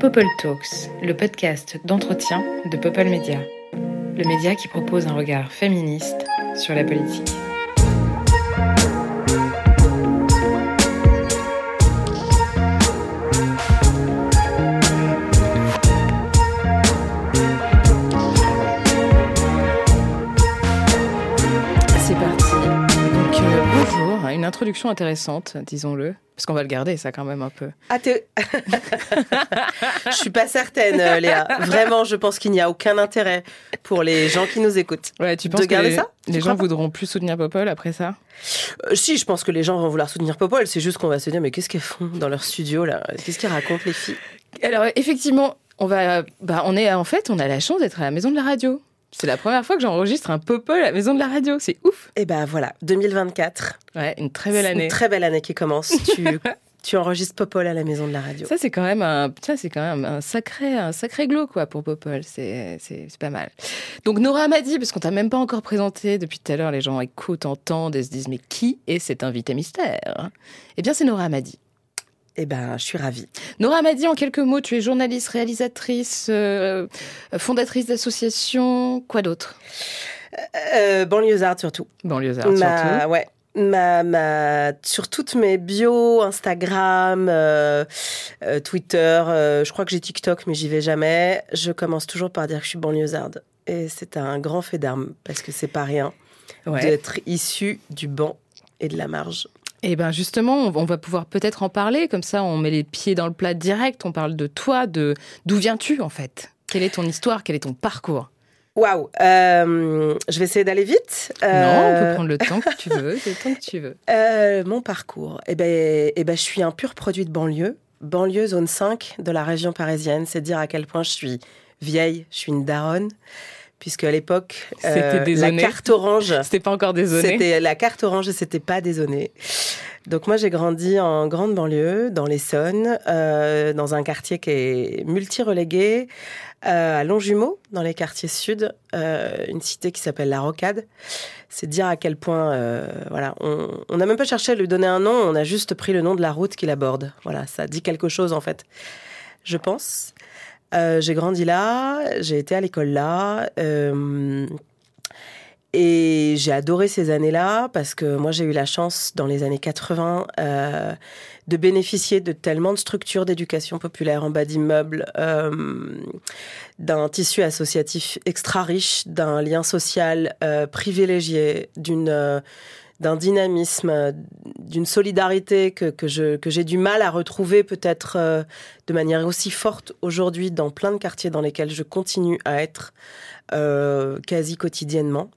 Popol Talks, le podcast d'entretien de Popol Media, le média qui propose un regard féministe sur la politique. Introduction intéressante, disons-le, parce qu'on va le garder ça quand même un peu. Ah, je suis pas certaine, euh, Léa. Vraiment, je pense qu'il n'y a aucun intérêt pour les gens qui nous écoutent. Ouais, tu De penses que les, ça gens voudront plus soutenir Popol après ça? Euh, si, je pense que les gens vont vouloir soutenir Popol. C'est juste qu'on va se dire, mais qu'est-ce qu'elles font dans leur studio là? Qu'est-ce qu'ils racontent les filles? Alors effectivement, on va, bah, on est en fait, on a la chance d'être à la maison de la radio. C'est la première fois que j'enregistre un Popol à la maison de la radio. C'est ouf. Et ben voilà, 2024. Ouais, une très belle année. Une très belle année qui commence. Tu, tu enregistres Popol à la maison de la radio. Ça c'est quand même un, ça c'est quand même un sacré, un sacré glow quoi pour Popol. C'est, c'est, c'est pas mal. Donc Nora Amadi, parce qu'on t'a même pas encore présenté depuis tout à l'heure, les gens écoutent, entendent et se disent mais qui est cet invité mystère? Eh bien c'est Nora Amadi. Et ben, je suis ravie. Nora Amadi, en quelques mots, tu es journaliste, réalisatrice, euh, fondatrice d'association, quoi d'autre? Euh, banlieusarde surtout. Banlieusard Ma- surtout. Ouais. Ma, ma, sur toutes mes bios, Instagram, euh, euh, Twitter, euh, je crois que j'ai TikTok, mais j'y vais jamais. Je commence toujours par dire que je suis banlieusarde. Et c'est un grand fait d'armes, parce que c'est pas rien Ouais. d'être issu du banc et de la marge. Et ben justement, on va pouvoir peut-être en parler, comme ça on met les pieds dans le plat direct, on parle de toi, de d'où viens-tu en fait? Quelle est ton histoire? Quel est ton parcours? Waouh euh, Je vais essayer d'aller vite. Non, on Euh, peut prendre le temps que tu veux, le temps que tu veux. Euh, mon parcours, eh ben, eh ben, je suis un pur produit de banlieue. Banlieue zone 5 de la région parisienne. C'est dire à quel point je suis vieille, je suis une daronne. Puisque à l'époque, euh, la dézonné. carte orange, C'était pas encore désolé. c'était la carte orange et c'était pas dézonné. Donc moi j'ai grandi en grande banlieue, dans l'Essonne, euh, dans un quartier qui est multi-relégué, euh, à Longjumeau, dans les quartiers sud, une cité qui s'appelle La Rocade. C'est dire à quel point, voilà, on on n'a même pas cherché à lui donner un nom, on a juste pris le nom de la route qui l'aborde. Voilà, ça dit quelque chose en fait, je pense. Euh, j'ai grandi là, j'ai été à l'école là. euh, et j'ai adoré ces années-là parce que moi j'ai eu la chance dans les années 80 euh, de bénéficier de tellement de structures d'éducation populaire en bas d'immeubles, euh, d'un tissu associatif extra riche, d'un lien social privilégié, d'une d'un dynamisme, euh, d'une solidarité que, que j'ai du mal à retrouver peut-être euh, de manière aussi forte aujourd'hui dans plein de quartiers dans lesquels je continue à être euh, quasi quotidiennement.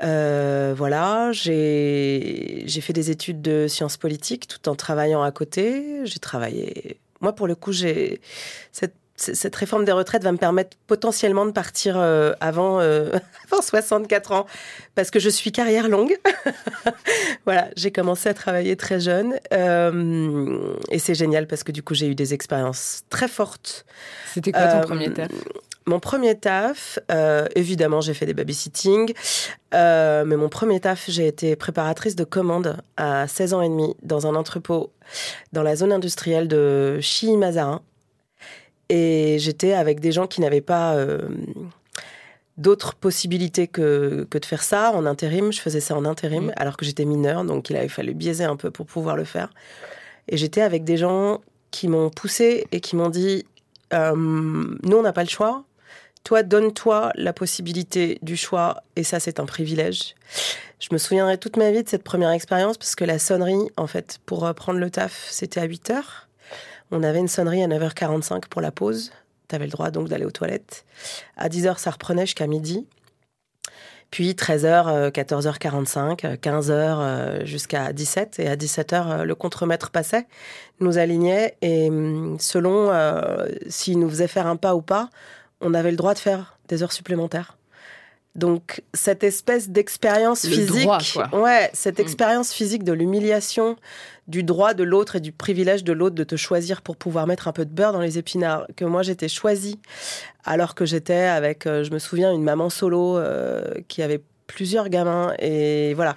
Voilà, j'ai j'ai fait des études de sciences politiques tout en travaillant à côté. J'ai travaillé. Moi, pour le coup, j'ai cette, cette réforme des retraites va me permettre potentiellement de partir euh, avant, euh, avant 64 ans parce que je suis carrière longue. voilà, j'ai commencé à travailler très jeune euh, et c'est génial parce que du coup, j'ai eu des expériences très fortes C'était quoi ton Euh, premier taf? mon premier taf, évidemment, j'ai fait des babysitting, mais mon premier taf, j'ai été préparatrice de commande à 16 ans et demi dans un entrepôt dans la zone industrielle de Chilly-Mazarin. Et j'étais avec des gens qui n'avaient pas euh, d'autres possibilités que, que de faire ça en intérim. Je faisais ça en intérim Mhm. alors que j'étais mineure, donc il avait fallu biaiser un peu pour pouvoir le faire. Et j'étais avec des gens qui m'ont poussé et qui m'ont dit euh, Nous, on n'a pas le choix. Toi, donne-toi la possibilité du choix, et ça, c'est un privilège. Je me souviendrai toute ma vie de cette première expérience, parce que la sonnerie, en fait, pour prendre le taf, c'était à 8 heures. On avait une sonnerie à 9h45 pour la pause. Tu avais le droit donc d'aller aux toilettes. À 10h, ça reprenait jusqu'à midi. Puis 13h, 14h45, 15h euh, jusqu'à 17 Et à 17h, le contremaître passait, nous alignait. Et hum, selon euh, s'il nous faisait faire un pas ou pas, on avait le droit de faire des heures supplémentaires. Donc cette espèce d'expérience physique, droit, ouais, cette Mm. expérience physique de l'humiliation, du droit de l'autre et du privilège de l'autre de te choisir pour pouvoir mettre un peu de beurre dans les épinards, que moi j'étais choisie alors que j'étais avec, euh, je me souviens, une maman solo euh, qui avait plusieurs gamins et voilà.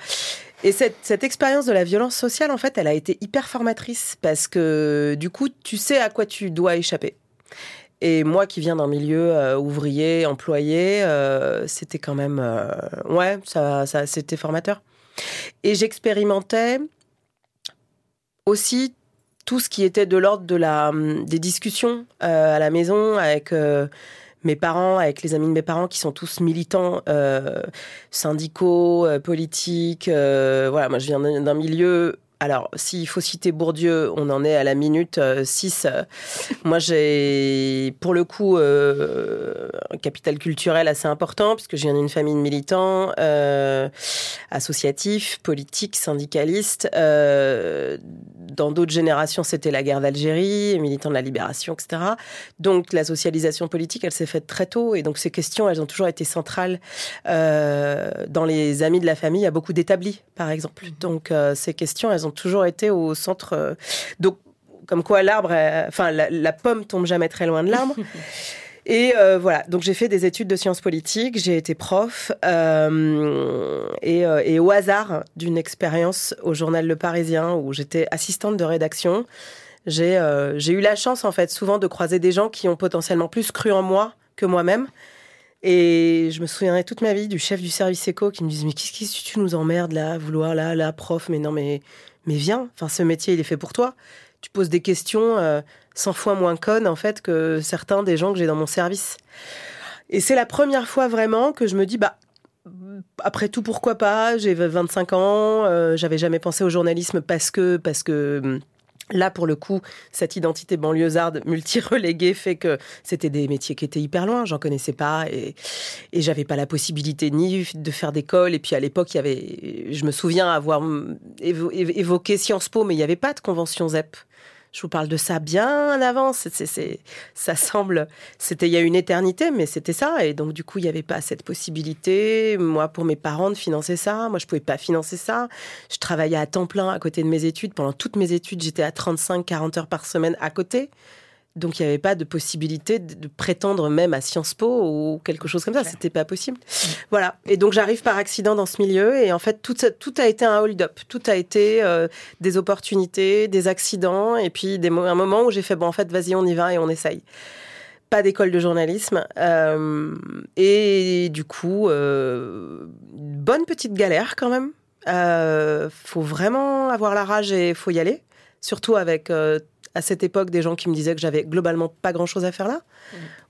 Et cette, cette expérience de la violence sociale, en fait, elle a été hyper formatrice parce que du coup, tu sais à quoi tu dois échapper. Et moi qui viens d'un milieu euh, ouvrier, employé, c'était quand même... ouais, ça, ça, c'était formateur. Et j'expérimentais aussi tout ce qui était de l'ordre de la, hum, des discussions euh, à la maison avec euh, mes parents, avec les amis de mes parents qui sont tous militants euh, syndicaux, euh, politiques. euh, voilà, moi je viens d'un milieu. Alors, s'il faut citer Bourdieu, on en est à la minute 6. Moi, j'ai, pour le coup, euh, un capital culturel assez important, puisque je viens d'une famille de militants, euh, associatifs, politiques, syndicalistes. Dans d'autres générations, c'était la guerre d'Algérie, militants de la libération, etc. Donc, la socialisation politique, elle s'est faite très tôt. Et donc, ces questions, elles ont toujours été centrales. Euh, dans les amis de la famille, il y a beaucoup d'établis, par exemple. Donc, euh, ces questions, elles ont toujours été au centre. euh, donc, comme quoi l'arbre, enfin, la, la pomme tombe jamais très loin de l'arbre. Et euh, voilà, donc j'ai fait des études de sciences politiques, j'ai été prof, euh, et, euh, et au hasard d'une expérience au journal Le Parisien où j'étais assistante de rédaction, j'ai eu la chance en fait souvent de croiser des gens qui ont potentiellement plus cru en moi que moi-même. Et je me souviendrai toute ma vie du chef du service éco qui me disait mais qu'est-ce que tu nous emmerdes là, vouloir là, là, prof, mais non mais mais viens, enfin ce métier il est fait pour toi. Tu poses des questions 100 fois moins connes en fait que certains des gens que j'ai dans mon service. Et c'est la première fois vraiment que je me dis bah après tout pourquoi pas, j'ai 25 ans, euh, j'avais jamais pensé au journalisme parce que parce que hum, Là, pour le coup, cette identité banlieusarde multi-reléguée fait que c'était des métiers qui étaient hyper loin. J'en connaissais pas et, et j'avais pas la possibilité ni de faire d'école. Et puis à l'époque, il y avait, je me souviens avoir hum, évo- évo- évoqué Sciences Po, mais il n'y avait pas de convention ZEP. Je vous parle de ça bien avant. C'est, c'est- ça semble, c'était il y a une éternité, mais c'était ça. Et donc, du coup, il n'y avait pas cette possibilité, moi, pour mes parents, de financer ça. Moi, je pouvais pas financer ça. Je travaillais à temps plein à côté de mes études. Pendant toutes mes études, j'étais à 35-40 heures par semaine à côté. Donc, il n'y avait pas de possibilité de, prétendre même à Sciences Po ou quelque chose comme ça. C'était pas possible. Voilà. Et donc, j'arrive par accident dans ce milieu. Et en fait, tout, a été un hold-up. Tout a été euh, des opportunités, des accidents. Et puis, des, un moment où j'ai fait, bon, en fait, vas-y, on y va et on essaye pas d'école de journalisme. Euh, et du coup, euh, bonne petite galère quand même. Euh, faut vraiment avoir la rage et faut y aller. Surtout avec, à cette époque, des gens qui me disaient que j'avais globalement pas grand-chose à faire là.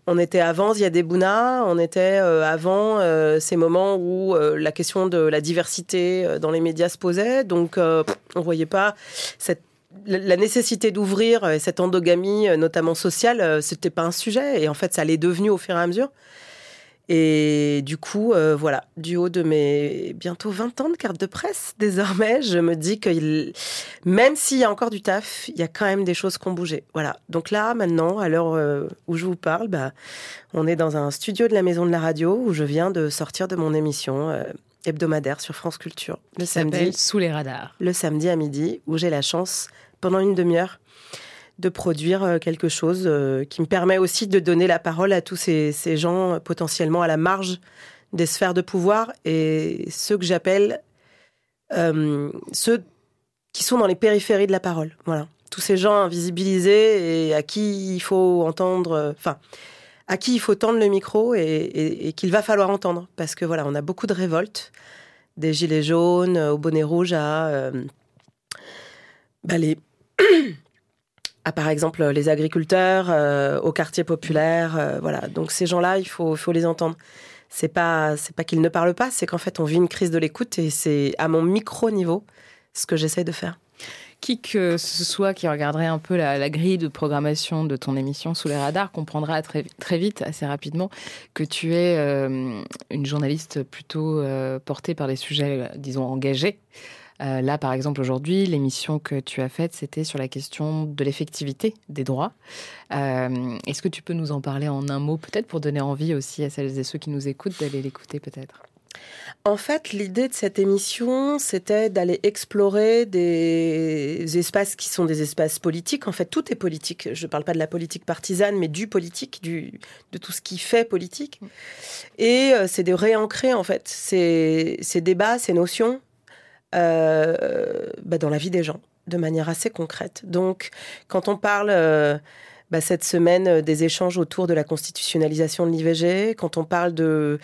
On était avant Zia Bouna, on était euh, avant euh, ces moments où euh, la question de la diversité dans les médias se posait. Donc, on voyait pas cette la nécessité d'ouvrir cette endogamie, notamment sociale, c'était pas un sujet. Et en fait, ça l'est devenu au fur et à mesure. Et du coup, euh, voilà, du haut de mes bientôt 20 ans de carte de presse, désormais, je me dis que il- même s'il y a encore du taf, il y a quand même des choses qui ont bougé. Voilà. Donc là, maintenant, à l'heure euh, où je vous parle, bah, on est dans un studio de la Maison de la Radio où je viens de sortir de mon émission euh, hebdomadaire sur France Culture le samedi Sous les radars. le samedi à midi, où j'ai la chance, pendant une demi-heure, de produire euh, quelque chose euh, qui me permet aussi de donner la parole à tous ces, gens euh, potentiellement à la marge des sphères de pouvoir et ceux que j'appelle ceux qui sont dans les périphéries de la parole. Voilà. Tous ces gens invisibilisés et à qui il faut entendre, enfin, à qui il faut tendre le micro et, qu'il va falloir entendre. Parce que voilà, on a beaucoup de révoltes, des gilets jaunes au bonnet rouge à, bah, les, à par exemple les agriculteurs, euh, au quartier populaire. euh, voilà. Donc ces gens-là, il faut, les entendre. C'est pas, pas qu'ils ne parlent pas, c'est qu'en fait on vit une crise de l'écoute et c'est à mon micro niveau ce que j'essaie de faire. Qui que ce soit qui regarderait un peu la, grille de programmation de ton émission Sous les radars comprendra très, vite, assez rapidement, que tu es euh, une journaliste plutôt euh, portée par des sujets, euh, disons, engagés. Euh, là, par exemple, aujourd'hui, l'émission que tu as faite, c'était sur la question de l'effectivité des droits. Euh, Est-ce que tu peux nous en parler en un mot, peut-être pour donner envie aussi à celles et ceux qui nous écoutent d'aller l'écouter, peut-être? En fait, l'idée de cette émission, c'était d'aller explorer des espaces qui sont des espaces politiques. En fait, tout est politique. Je ne parle pas de la politique partisane, mais du politique, du, de tout ce qui fait politique. Et euh, c'est de réancrer, en fait, ces, ces débats, ces notions euh, bah, dans la vie des gens, de manière assez concrète. Donc, quand on parle... euh, bah, cette semaine des échanges autour de la constitutionnalisation de l'IVG, quand on parle de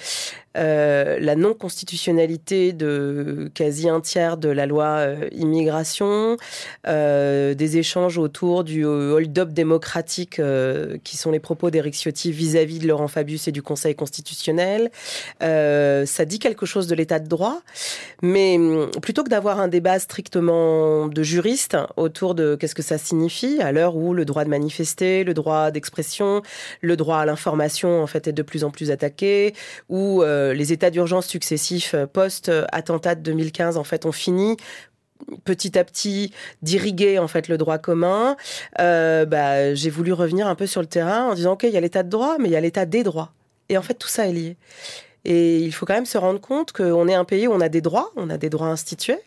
euh, la non-constitutionnalité de quasi un tiers de la loi euh, immigration, euh, des échanges autour du hold-up démocratique qui sont les propos d'Éric Ciotti vis-à-vis de Laurent Fabius et du Conseil constitutionnel. ça dit quelque chose de l'état de droit, mais hum, plutôt que d'avoir un débat strictement de juristes autour de qu'est-ce que ça signifie à l'heure où le droit de manifester, le droit d'expression, le droit à l'information en fait est de plus en plus attaqué, ou euh, les états d'urgence successifs euh, post-attentat de 2015 en fait ont fini petit à petit d'irriguer en fait le droit commun, euh, bah, j'ai voulu revenir un peu sur le terrain en disant ok il y a l'état de droit mais il y a l'état des droits. Et en fait tout ça est lié. Et il faut quand même se rendre compte qu'on est un pays où on a des droits, on a des droits institués,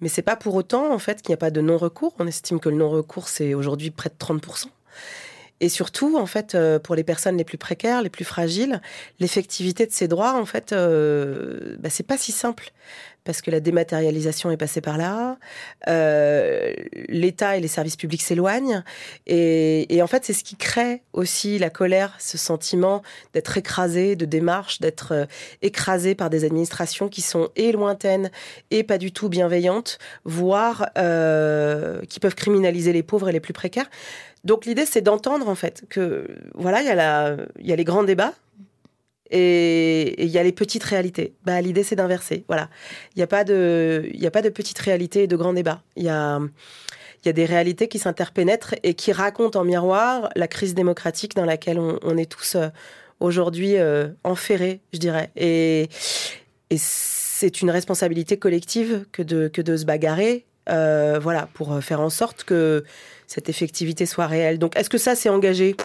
mais c'est pas pour autant en fait qu'il n'y a pas de non-recours. On estime que le non-recours c'est aujourd'hui près de 30 et surtout, en fait, euh, pour les personnes les plus précaires, les plus fragiles, l'effectivité de ces droits, en fait, euh, bah, c'est pas si simple parce que la dématérialisation est passée par là, euh, l'État et les services publics s'éloignent, et, en fait c'est ce qui crée aussi la colère, ce sentiment d'être écrasé, de démarche, d'être écrasé par des administrations qui sont et lointaines et pas du tout bienveillantes, voire qui peuvent criminaliser les pauvres et les plus précaires. Donc l'idée, c'est d'entendre en fait que voilà, il y a les grands débats et il y a les petites réalités. Bah, l'idée, c'est d'inverser. Voilà, il n'y a pas de, a pas de petites réalités et de grands débats. Il y a y a des réalités qui s'interpénètrent et qui racontent en miroir la crise démocratique dans laquelle on, est tous euh, aujourd'hui euh, enferrés, je dirais. Et, c'est une responsabilité collective que de, que de se bagarrer, euh, voilà, pour faire en sorte que cette effectivité soit réelle. Donc, est-ce que ça, c'est engagé?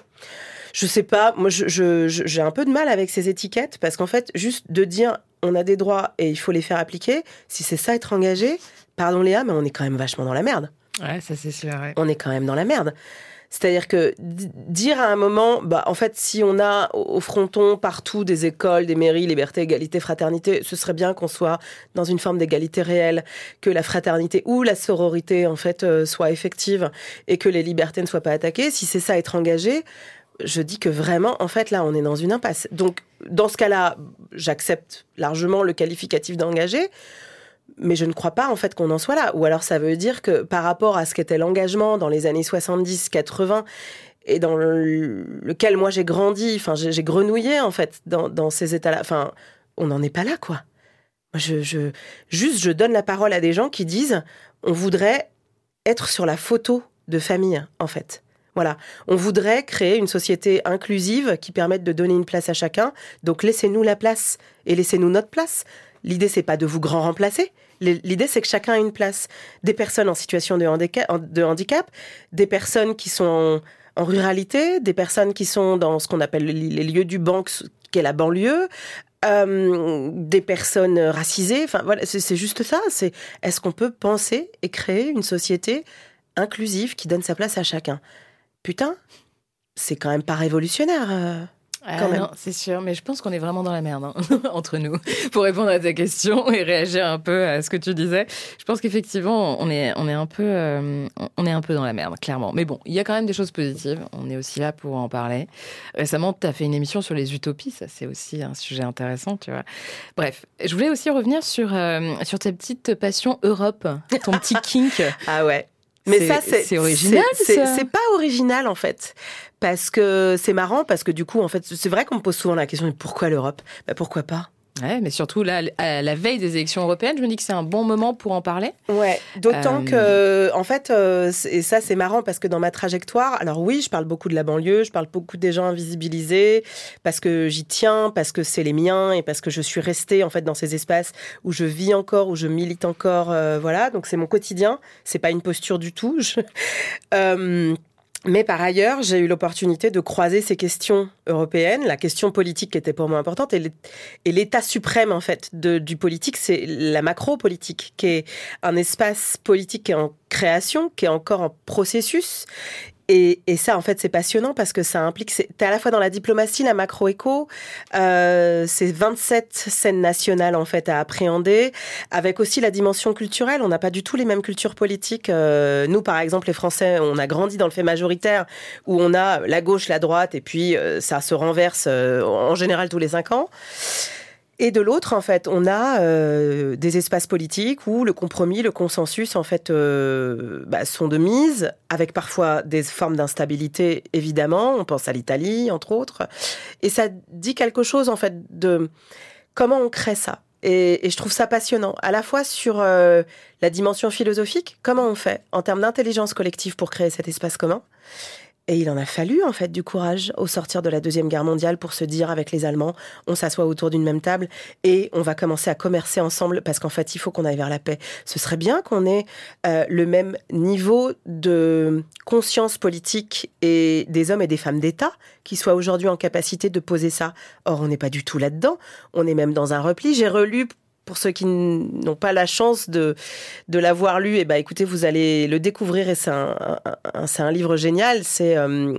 Je sais pas. Moi, j'ai un peu de mal avec ces étiquettes parce qu'en fait, juste de dire on a des droits et il faut les faire appliquer, si c'est ça être engagé, pardon Léa, mais on est quand même vachement dans la merde. Ouais, ça c'est sûr. On est quand même dans la merde. C'est-à-dire que dire à un moment, bah, en fait, si on a au fronton partout des écoles, des mairies, liberté, égalité, fraternité, ce serait bien qu'on soit dans une forme d'égalité réelle, que la fraternité ou la sororité, en fait, euh, soit effective et que les libertés ne soient pas attaquées. Si c'est ça, être engagé, je dis que vraiment, en fait, là, on est dans une impasse. Donc, dans ce cas-là, j'accepte largement le qualificatif d'engagé mais je ne crois pas en fait qu'on en soit là. Ou alors ça veut dire que par rapport à ce qu'était l'engagement dans les années 70-80 et dans lequel moi j'ai grandi, enfin j'ai grenouillé en fait dans, ces états-là, enfin on n'en est pas là quoi. Je, juste je donne la parole à des gens qui disent on voudrait être sur la photo de famille en fait. Voilà, on voudrait créer une société inclusive qui permette de donner une place à chacun. Donc laissez-nous la place et laissez-nous notre place. L'idée, c'est pas de vous grand remplacer. L'idée, c'est que chacun a une place. Des personnes en situation de handicap, des personnes qui sont en, ruralité, des personnes qui sont dans ce qu'on appelle les lieux du banque, qui est la banlieue, euh, des personnes racisées. Enfin, voilà, c'est juste ça. C'est est-ce qu'on peut penser et créer une société inclusive qui donne sa place à chacun? Putain, c'est quand même pas révolutionnaire. Euh. Euh, c'est sûr, mais je pense qu'on est vraiment dans la merde hein, entre nous pour répondre à ta question et réagir un peu à ce que tu disais. Je pense qu'effectivement, on est, on est un peu, euh, on est un peu dans la merde, clairement. Mais bon, il y a quand même des choses positives. On est aussi là pour en parler. Récemment, tu as fait une émission sur les utopies. Ça, c'est aussi un sujet intéressant, tu vois. Bref, je voulais aussi revenir sur, euh, sur ta petite passion Europe, ton petit kink. ah ouais. Mais ça, c'est original. C'est pas original en fait, parce que c'est marrant, parce que du coup, en fait, c'est vrai qu'on me pose souvent la question pourquoi l'Europe? Bah, Pourquoi pas? Ouais, mais surtout là, à la veille des élections européennes, je me dis que c'est un bon moment pour en parler. Ouais, d'autant euh, que, en fait, euh, et ça c'est marrant parce que dans ma trajectoire, alors oui, je parle beaucoup de la banlieue, je parle beaucoup des gens invisibilisés, parce que j'y tiens, parce que c'est les miens et parce que je suis restée en fait dans ces espaces où je vis encore, où je milite encore, euh, voilà. Donc c'est mon quotidien, c'est pas une posture du tout. Je... Mais par ailleurs, j'ai eu l'opportunité de croiser ces questions européennes, la question politique qui était pour moi importante, et l'état suprême en fait du politique, c'est la macro-politique, qui est un espace politique qui est en création, qui est encore en processus, Et, et, ça, en fait, c'est passionnant parce que ça implique. Tu à la fois dans la diplomatie, la macro-éco, euh, c'est 27 scènes nationales, en fait, à appréhender, avec aussi la dimension culturelle. On n'a pas du tout les mêmes cultures politiques. Euh, nous, par exemple, les Français, on a grandi dans le fait majoritaire où on a la gauche, la droite, et puis euh, ça se renverse euh, en général tous les cinq ans. Et de l'autre, en fait, on a euh, des espaces politiques où le compromis, le consensus, en fait, euh, bah, sont de mise, avec parfois des formes d'instabilité, évidemment. On pense à l'Italie, entre autres. Et ça dit quelque chose, en fait, de comment on crée ça. Et, je trouve ça passionnant, à la fois sur euh, la dimension philosophique, comment on fait en termes d'intelligence collective pour créer cet espace commun, et il en a fallu, en fait, du courage au sortir de la Deuxième Guerre mondiale pour se dire avec les Allemands, on s'assoit autour d'une même table et on va commencer à commercer ensemble parce qu'en fait, il faut qu'on aille vers la paix. Ce serait bien qu'on ait euh, le même niveau de conscience politique et des hommes et des femmes d'État qui soient aujourd'hui en capacité de poser ça. Or, on n'est pas du tout là-dedans. On est même dans un repli. J'ai relu pour ceux qui n'ont pas la chance de, de l'avoir lu, et eh ben, écoutez, vous allez le découvrir et c'est un, un, c'est un livre génial. C'est euh,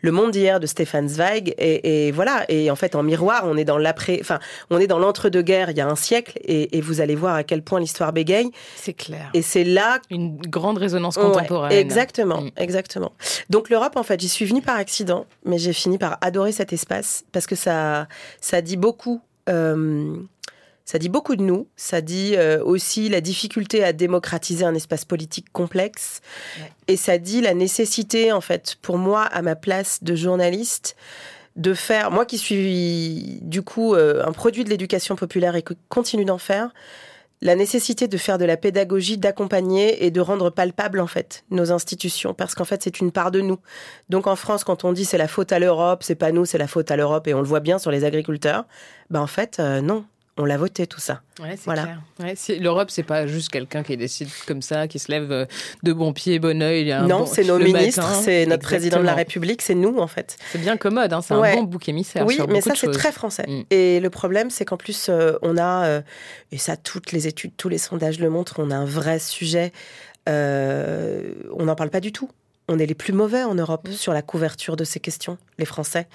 Le monde d'hier de Stéphane Zweig. Et, et, voilà. Et en fait, en miroir, on est dans l'après, enfin, on est dans l'entre-deux-guerres il y a un siècle et, et, vous allez voir à quel point l'histoire bégaye. C'est clair. Et c'est là. Une grande résonance contemporaine. Ouais, exactement, mm. exactement. Donc l'Europe, en fait, j'y suis venue par accident, mais j'ai fini par adorer cet espace parce que ça, ça dit beaucoup. Euh, ça dit beaucoup de nous, ça dit euh, aussi la difficulté à démocratiser un espace politique complexe, ouais. et ça dit la nécessité, en fait, pour moi, à ma place de journaliste, de faire, moi qui suis du coup euh, un produit de l'éducation populaire et qui continue d'en faire, la nécessité de faire de la pédagogie, d'accompagner et de rendre palpable en fait nos institutions, parce qu'en fait c'est une part de nous. Donc en France, quand on dit c'est la faute à l'Europe, c'est pas nous, c'est la faute à l'Europe, et on le voit bien sur les agriculteurs, ben en fait euh, non, on l'a voté tout ça. Ouais, voilà. Ouais, L'Europe, c'est pas juste quelqu'un qui décide comme ça, qui se lève euh, de bon pied, bon oeil. Non, bon, c'est nos ministres, c'est notre Exactement. président de la République, c'est nous en fait. C'est bien commode, hein, c'est ouais. un bon bouc émissaire. Oui, mais ça c'est très français. Mm. Et le problème, c'est qu'en plus, euh, on a, euh, et ça toutes les études, tous les sondages le montrent, on a un vrai sujet. Euh, on n'en parle pas du tout on est les plus mauvais en Europe mmh. sur la couverture de ces questions, les Français.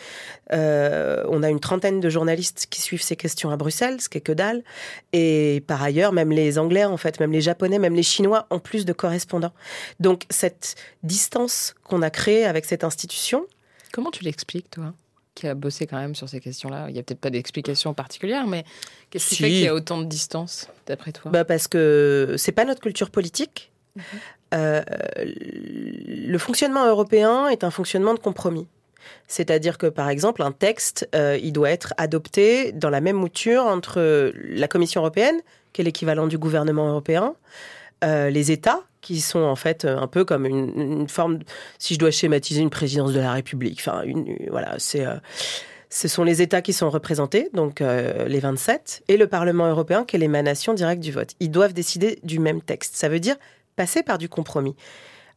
Euh, on a une trentaine de journalistes qui suivent ces questions à Bruxelles, ce qui est que dalle. Et par ailleurs, même les Anglais, en fait, même les Japonais, même les Chinois ont plus de correspondants. Donc cette distance qu'on a créée avec cette institution. Comment tu l'expliques, toi qui a bossé quand même sur ces questions-là? Il n'y a peut-être pas d'explication particulière, mais qu'est-ce qui si. fait qu'il y a autant de distance, d'après toi? Bah Parce que c'est pas notre culture politique. Mmh. Euh, le fonctionnement européen est un fonctionnement de compromis. C'est-à-dire que, par exemple, un texte, euh, il doit être adopté dans la même mouture entre la Commission européenne, qui est l'équivalent du gouvernement européen, euh, les États, qui sont en fait un peu comme une, forme, si je dois schématiser, une présidence de la République. Enfin, voilà, c'est. Ce sont les États qui sont représentés, donc les 27, et le Parlement européen, qui est l'émanation directe du vote. Ils doivent décider du même texte. Ça veut dire passer par du compromis.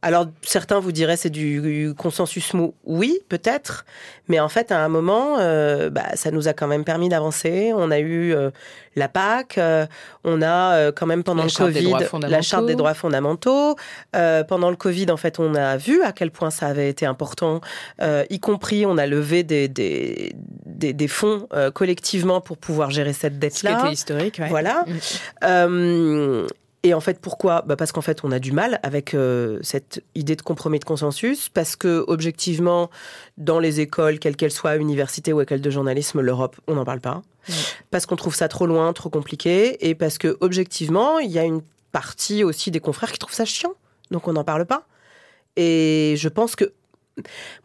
Alors certains vous diraient c'est du consensus mou. Oui, peut-être, mais en fait à un moment, euh, bah, ça nous a quand même permis d'avancer. On a eu euh, la PAC, euh, on a quand même pendant la le Covid la charte des droits fondamentaux. Pendant le Covid, en fait, on a vu à quel point ça avait été important, y compris on a levé des, des, des, des fonds collectivement pour pouvoir gérer cette dette-là. C'était historique. Ouais. Voilà. Mmh. Et en fait, pourquoi? Bah Parce qu'en fait, on a du mal avec euh, cette idée de compromis de consensus, parce que objectivement, dans les écoles, quelles qu'elles soient, université ou école de journalisme, l'Europe, on n'en parle pas. Mmh. Parce qu'on trouve ça trop loin, trop compliqué, et parce que objectivement, il y a une partie aussi des confrères qui trouvent ça chiant, donc on n'en parle pas. Et je pense que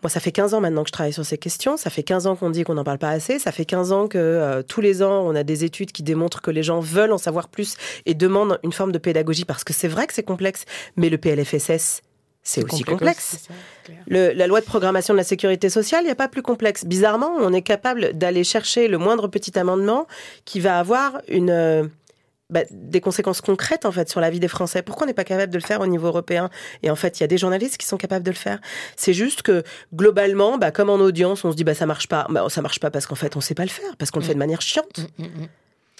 moi, ça fait 15 ans maintenant que je travaille sur ces questions. Ça fait 15 ans qu'on dit qu'on n'en parle pas assez. Ça fait 15 ans que euh, tous les ans, on a des études qui démontrent que les gens veulent en savoir plus et demandent une forme de pédagogie parce que c'est vrai que c'est complexe. Mais le PLFSS, c'est aussi complexe. Ça, le, la loi de programmation de la sécurité sociale, il n'y a pas plus complexe. Bizarrement, on est capable d'aller chercher le moindre petit amendement qui va avoir une... Bah, des conséquences concrètes en fait sur la vie des Français. Pourquoi on n'est pas capable de le faire au niveau européen? Et en fait, il y a des journalistes qui sont capables de le faire. C'est juste que globalement, bah, comme en audience, on se dit bah ça marche pas. Bah, ça marche pas parce qu'en fait on sait pas le faire, parce qu'on le fait de manière chiante. Mmh, mmh.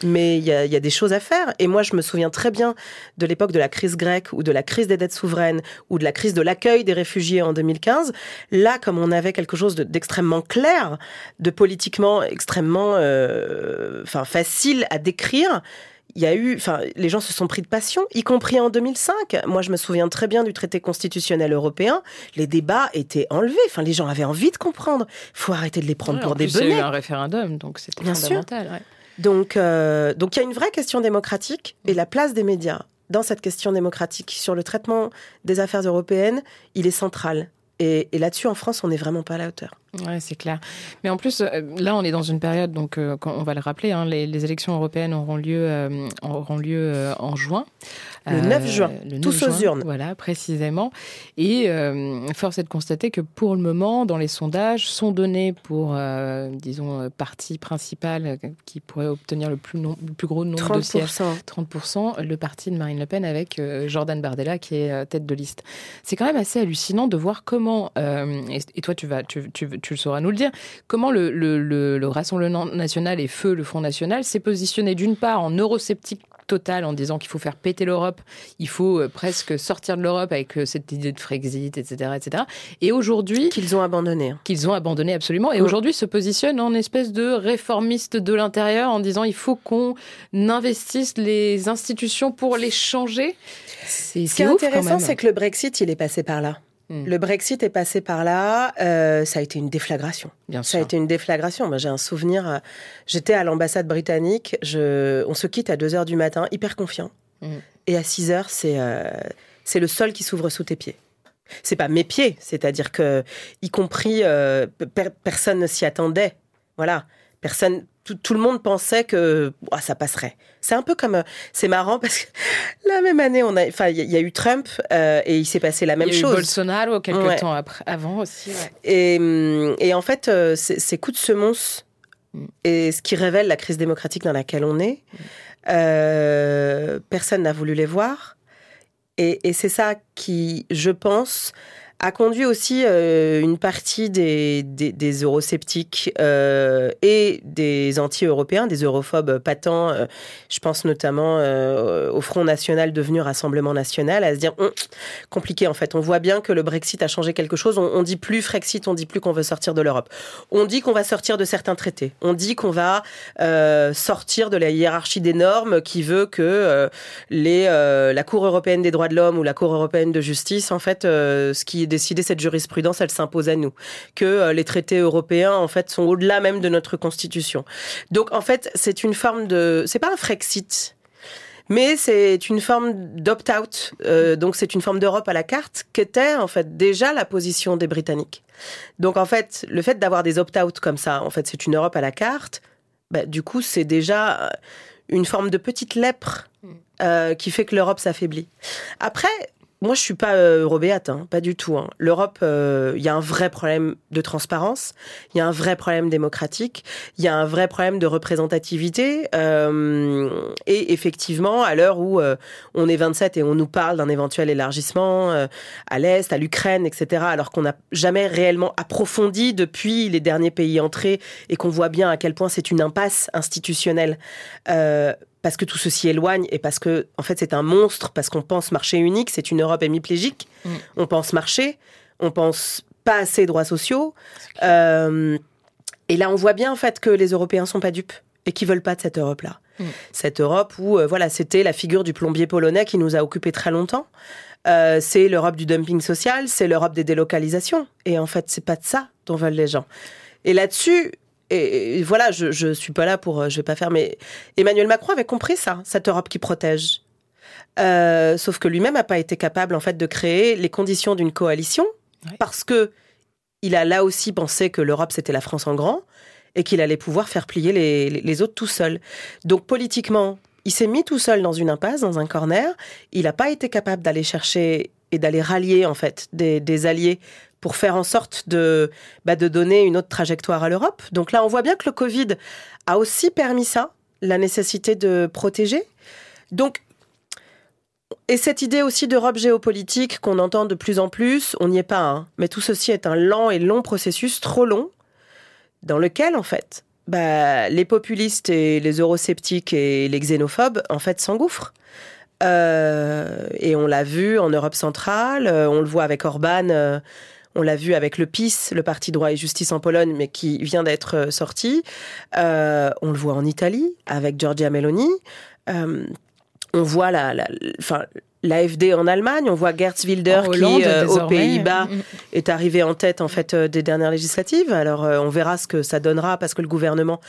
mais il y, a, des choses à faire. Et moi, je me souviens très bien de l'époque de la crise grecque ou de la crise des dettes souveraines ou de la crise de l'accueil des réfugiés en 2015. Là, comme on avait quelque chose d'extrêmement clair, de politiquement extrêmement euh, facile à décrire, il y a eu, enfin, les gens se sont pris de passion, y compris en 2005. Moi, je me souviens très bien du traité constitutionnel européen. Les débats étaient enlevés. Enfin, les gens avaient envie de comprendre. Il faut arrêter de les prendre pour des. Il y a eu un référendum, donc c'était fondamental. Ouais. Donc, euh, donc il y a une vraie question démocratique et la place des médias dans cette question démocratique sur le traitement des affaires européennes, il est central. Et, là-dessus, en France, on n'est vraiment pas à la hauteur. Ouais, c'est clair. Mais en plus, euh, là, on est dans une période, donc, euh, on va le rappeler, hein, les, élections européennes auront lieu, auront lieu en juin. Le 9 juin, le tous aux urnes. Voilà, précisément. Et force est de constater que pour le moment, dans les sondages, sont donnés pour, disons, parti principal qui pourrait obtenir le plus, le plus gros nombre de sièges. 30%. Le parti de Marine Le Pen avec Jordan Bardella qui est tête de liste. C'est quand même assez hallucinant de voir comment, et, toi tu, vas, tu, tu, tu, le sauras nous le dire, comment le, le, le, le Rassemblement national et Feu, le Front national, s'est positionné d'une part en eurosceptique total en disant qu'il faut faire péter l'Europe, il faut euh, presque sortir de l'Europe avec euh, cette idée de Frexit, etc. etc. Et aujourd'hui... Qu'ils ont abandonné. Hein. Qu'ils ont abandonné absolument. Et aujourd'hui se positionne en espèce de réformiste de l'intérieur en disant il faut qu'on investisse les institutions pour les changer. Ce qui est intéressant, c'est que le Brexit, il est passé par là. Hmm. Le Brexit est passé par là. Euh, ça a été une déflagration. Bien ça a été une déflagration. Moi, j'ai un souvenir. Euh, j'étais à l'ambassade britannique. Je, on se quitte à 2 h du matin, hyper confiant. Hmm. Et à 6 h c'est euh, c'est le sol qui s'ouvre sous tes pieds. C'est pas mes pieds, c'est-à-dire que, y compris, personne ne s'y attendait. Voilà. Personne, tout, le monde pensait que ça passerait. C'est un peu comme, euh, c'est marrant parce que la même année, on a, enfin, il y, a eu Trump euh, et il s'est passé la même chose. Il y a eu Bolsonaro quelques temps après, avant aussi. Et, hum, et, en fait, euh, ces coups de semonce mm. et ce qui révèle la crise démocratique dans laquelle on est, mm. personne n'a voulu les voir. Et, et c'est ça qui, je pense, a conduit aussi euh, une partie des, des, eurosceptiques euh, et des anti-européens, des europhobes patents, euh, je pense notamment au Front National devenu Rassemblement National, à se dire, hum, compliqué en fait, on voit bien que le Brexit a changé quelque chose, on, on dit plus Frexit, on dit plus qu'on veut sortir de l'Europe. On dit qu'on va sortir de certains traités, on dit qu'on va sortir de la hiérarchie des normes qui veut que les, la Cour européenne des droits de l'homme ou la Cour européenne de justice, en fait, ce qui est décider cette jurisprudence, elle s'impose à nous. Que euh, les traités européens, en fait, sont au-delà même de notre constitution. Donc, en fait, c'est une forme de... C'est pas un Frexit. Mais c'est une forme d'opt-out, euh, donc c'est une forme d'Europe à la carte, qu'était en fait déjà la position des Britanniques. Donc en fait, le fait d'avoir des opt-out comme ça, en fait, c'est une Europe à la carte. Bah, du coup, c'est déjà une forme de petite lèpre mm. euh, qui fait que l'Europe s'affaiblit. Après, moi, je suis pas euh, Robéate, hein, pas du tout. Hein. L'Europe, il euh, y a un vrai problème de transparence, il y a un vrai problème démocratique, il y a un vrai problème de représentativité. Euh, et effectivement, à l'heure où euh, on est 27 et on nous parle d'un éventuel élargissement euh, à l'Est, à l'Ukraine, etc., alors qu'on n'a jamais réellement approfondi depuis les derniers pays entrés et qu'on voit bien à quel point c'est une impasse institutionnelle parce que tout ceci éloigne et parce que en fait c'est un monstre parce qu'on pense marché unique, c'est une Europe hémiplégique. Mm. On pense marché, on pense pas assez droits sociaux. Euh, et là, on voit bien en fait que les Européens sont pas dupes et qui veulent pas de cette Europe-là. Mm. Cette Europe où euh, voilà, c'était la figure du plombier polonais qui nous a occupé très longtemps. Euh, c'est l'Europe du dumping social, c'est l'Europe des délocalisations. Et en fait, c'est pas de ça dont veulent les gens. Et là-dessus, et, voilà, je, ne suis pas là pour, euh, je vais pas faire, mais Emmanuel Macron avait compris ça, cette Europe qui protège. Euh, sauf que lui-même n'a pas été capable en fait de créer les conditions d'une coalition parce que il a là aussi pensé que l'Europe c'était la France en grand et qu'il allait pouvoir faire plier les, autres tout seul. Donc politiquement, il s'est mis tout seul dans une impasse, dans un corner. Il n'a pas été capable d'aller chercher et d'aller rallier en fait des alliés pour faire en sorte de, bah, de donner une autre trajectoire à l'Europe. Donc là, on voit bien que le Covid a aussi permis ça, la nécessité de protéger. Donc, et cette idée aussi d'Europe géopolitique qu'on entend de plus en plus, on n'y est pas, hein. mais tout ceci est un lent et long processus, trop long, dans lequel, en fait, bah, les populistes et les eurosceptiques et les xénophobes, en fait, s'engouffrent. Euh, et on l'a vu en Europe centrale, euh, on le voit avec Orban, euh, on l'a vu avec le PIS, le Parti droit et justice en Pologne, mais qui vient d'être sorti. on le voit en Italie avec Giorgia Meloni. on voit la, la, l'AFD en Allemagne, on voit Gertz Wilder qui, aux Pays-Bas, mm, mm. est arrivé en tête en fait des dernières législatives. Alors on verra ce que ça donnera parce que le gouvernement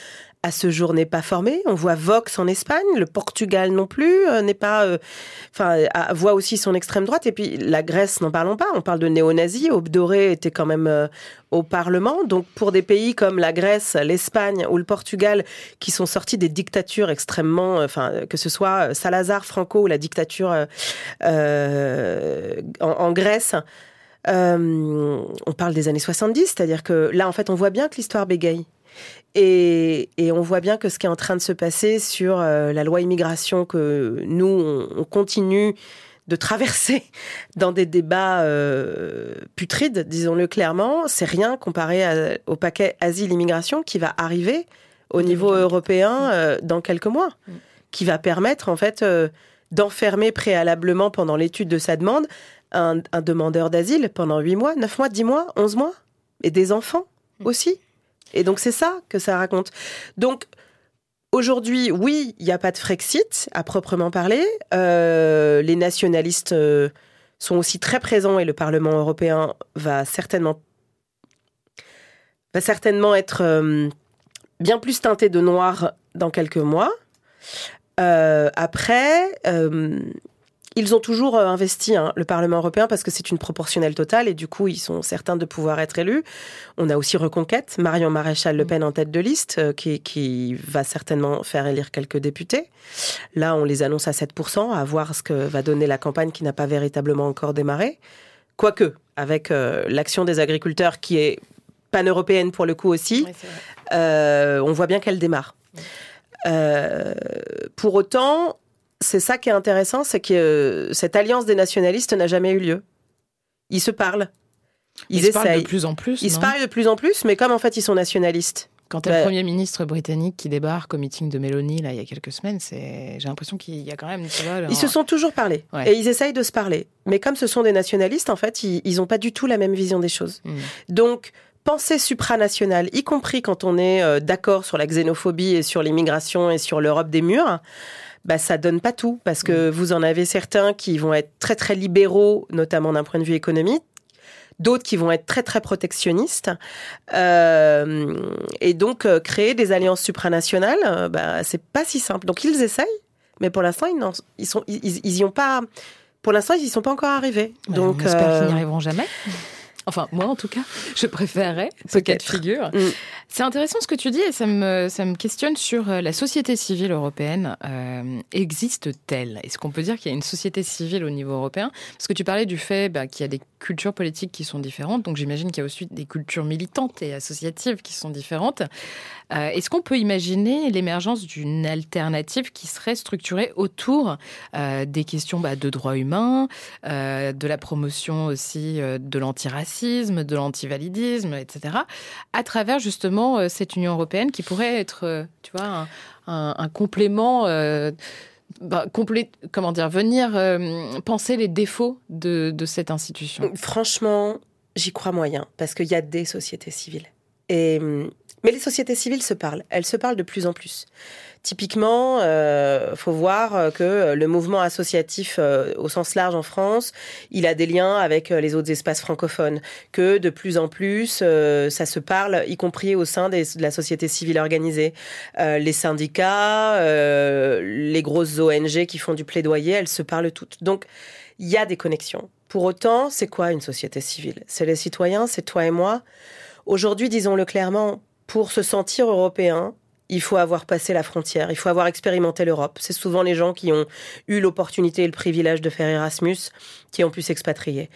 à ce jour n'est pas formé. On voit Vox en Espagne, le Portugal non plus euh, n'est pas, euh, voit aussi son extrême droite. Et puis la Grèce, n'en parlons pas. On parle de néo-nazis. Obdoré était quand même euh, au Parlement. Donc pour des pays comme la Grèce, l'Espagne ou le Portugal, qui sont sortis des dictatures extrêmement, enfin, que ce soit Salazar, Franco ou la dictature en, Grèce. on parle des années 70, c'est-à-dire que là, en fait, on voit bien que l'histoire bégaye. Et, on voit bien que ce qui est en train de se passer sur euh, la loi immigration que nous, on, continue de traverser dans des débats euh, putrides, disons-le clairement, c'est rien comparé au paquet asile-immigration qui va arriver au niveau européen euh, dans quelques mois, qui va permettre en fait d'enfermer préalablement pendant l'étude de sa demande un, un demandeur d'asile pendant 8 mois, 9 mois, 10 mois, 11 mois, et des enfants mm. aussi. Et donc c'est ça que ça raconte. Donc aujourd'hui, oui, il n'y a pas de Frexit à proprement parler. Euh, les nationalistes euh, sont aussi très présents et le Parlement européen va certainement va certainement être euh, bien plus teinté de noir dans quelques mois. après, ils ont toujours euh, investi hein, le Parlement européen parce que c'est une proportionnelle totale et du coup ils sont certains de pouvoir être élus. On a aussi Reconquête, Marion Maréchal Le Pen en tête de liste euh, qui, qui, va certainement faire élire quelques députés. Là on les annonce à 7%, à voir ce que va donner la campagne qui n'a pas véritablement encore démarré. Quoique, avec euh, l'action des agriculteurs qui est pan-européenne pour le coup aussi, on voit bien qu'elle démarre. pour autant, c'est ça qui est intéressant, c'est que euh, cette alliance des nationalistes n'a jamais eu lieu. Ils se parlent. Ils, se parlent de plus en plus. Ils se parlent de plus en plus, mais comme en fait ils sont nationalistes. Quand le bah Premier ministre britannique qui débarque au meeting de Mélanie, là, il y a quelques semaines, j'ai l'impression qu'il y a quand même. Ils se sont toujours parlé. Et ils essayent de se parler. Mais comme ce sont des nationalistes, en fait, ils n'ont pas du tout la même vision des choses. Hmm. Donc, pensée supranationale, y compris quand on est euh, d'accord sur la xénophobie et sur l'immigration et sur l'Europe des murs, bah, ça donne pas tout, parce que mm. vous en avez certains qui vont être très très libéraux, notamment d'un point de vue économique, d'autres qui vont être très très protectionnistes, euh, et donc euh, créer des alliances supranationales, euh, bah, c'est pas si simple. Donc ils essayent, mais pour l'instant ils, ils sont ils, ils y ont pas. Pour l'instant, ils y sont pas encore arrivés. donc, on espère qu'ils n'y arriveront jamais. Enfin, moi, en tout cas, je préférerais ce cas de figure. Mm. C'est intéressant ce que tu dis et ça me, ça me questionne sur euh, la société civile européenne. Euh, Existe-t-elle? Est-ce qu'on peut dire qu'il y a une société civile au niveau européen? Parce que tu parlais du fait bah, qu'il y a des cultures politiques qui sont différentes, donc j'imagine qu'il y a aussi des cultures militantes et associatives qui sont différentes. Euh, est-ce qu'on peut imaginer l'émergence d'une alternative qui serait structurée autour euh, des questions bah, de droits humains, de la promotion aussi de l'antiracisme, de l'antivalidisme, etc., à travers justement cette Union européenne qui pourrait être, tu vois, un, complément. Bah, comment dire, venir penser les défauts de, de cette institution Franchement, j'y crois moyen, parce qu'il y a des sociétés civiles. Et hum, mais les sociétés civiles se parlent. Elles se parlent de plus en plus. Typiquement, euh, faut voir que le mouvement associatif euh, au sens large en France, il a des liens avec euh, les autres espaces francophones. Que de plus en plus, euh, ça se parle, y compris au sein de la société civile organisée. les syndicats, les grosses ONG qui font du plaidoyer, elles se parlent toutes. Donc, il y a des connexions. Pour autant, c'est quoi une société civile? C'est les citoyens, c'est toi et moi? Aujourd'hui, disons-le clairement, pour se sentir européen, il faut avoir passé la frontière, il faut avoir expérimenté l'Europe. C'est souvent les gens qui ont eu l'opportunité et le privilège de faire Erasmus qui ont pu s'expatrier.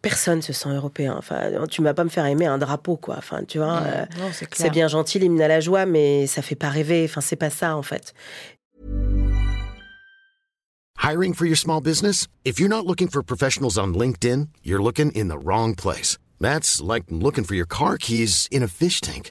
Personne se sent européen. Enfin, tu vas pas me faire aimer un drapeau, quoi. Enfin, tu vois, euh, c'est bien gentil l'hymne à la joie, mais ça fait pas rêver. Enfin, c'est pas ça en fait. Hiring for your small business? If you're not looking for professionals on LinkedIn, you're looking in the wrong place. That's like looking for your car keys in a fish tank.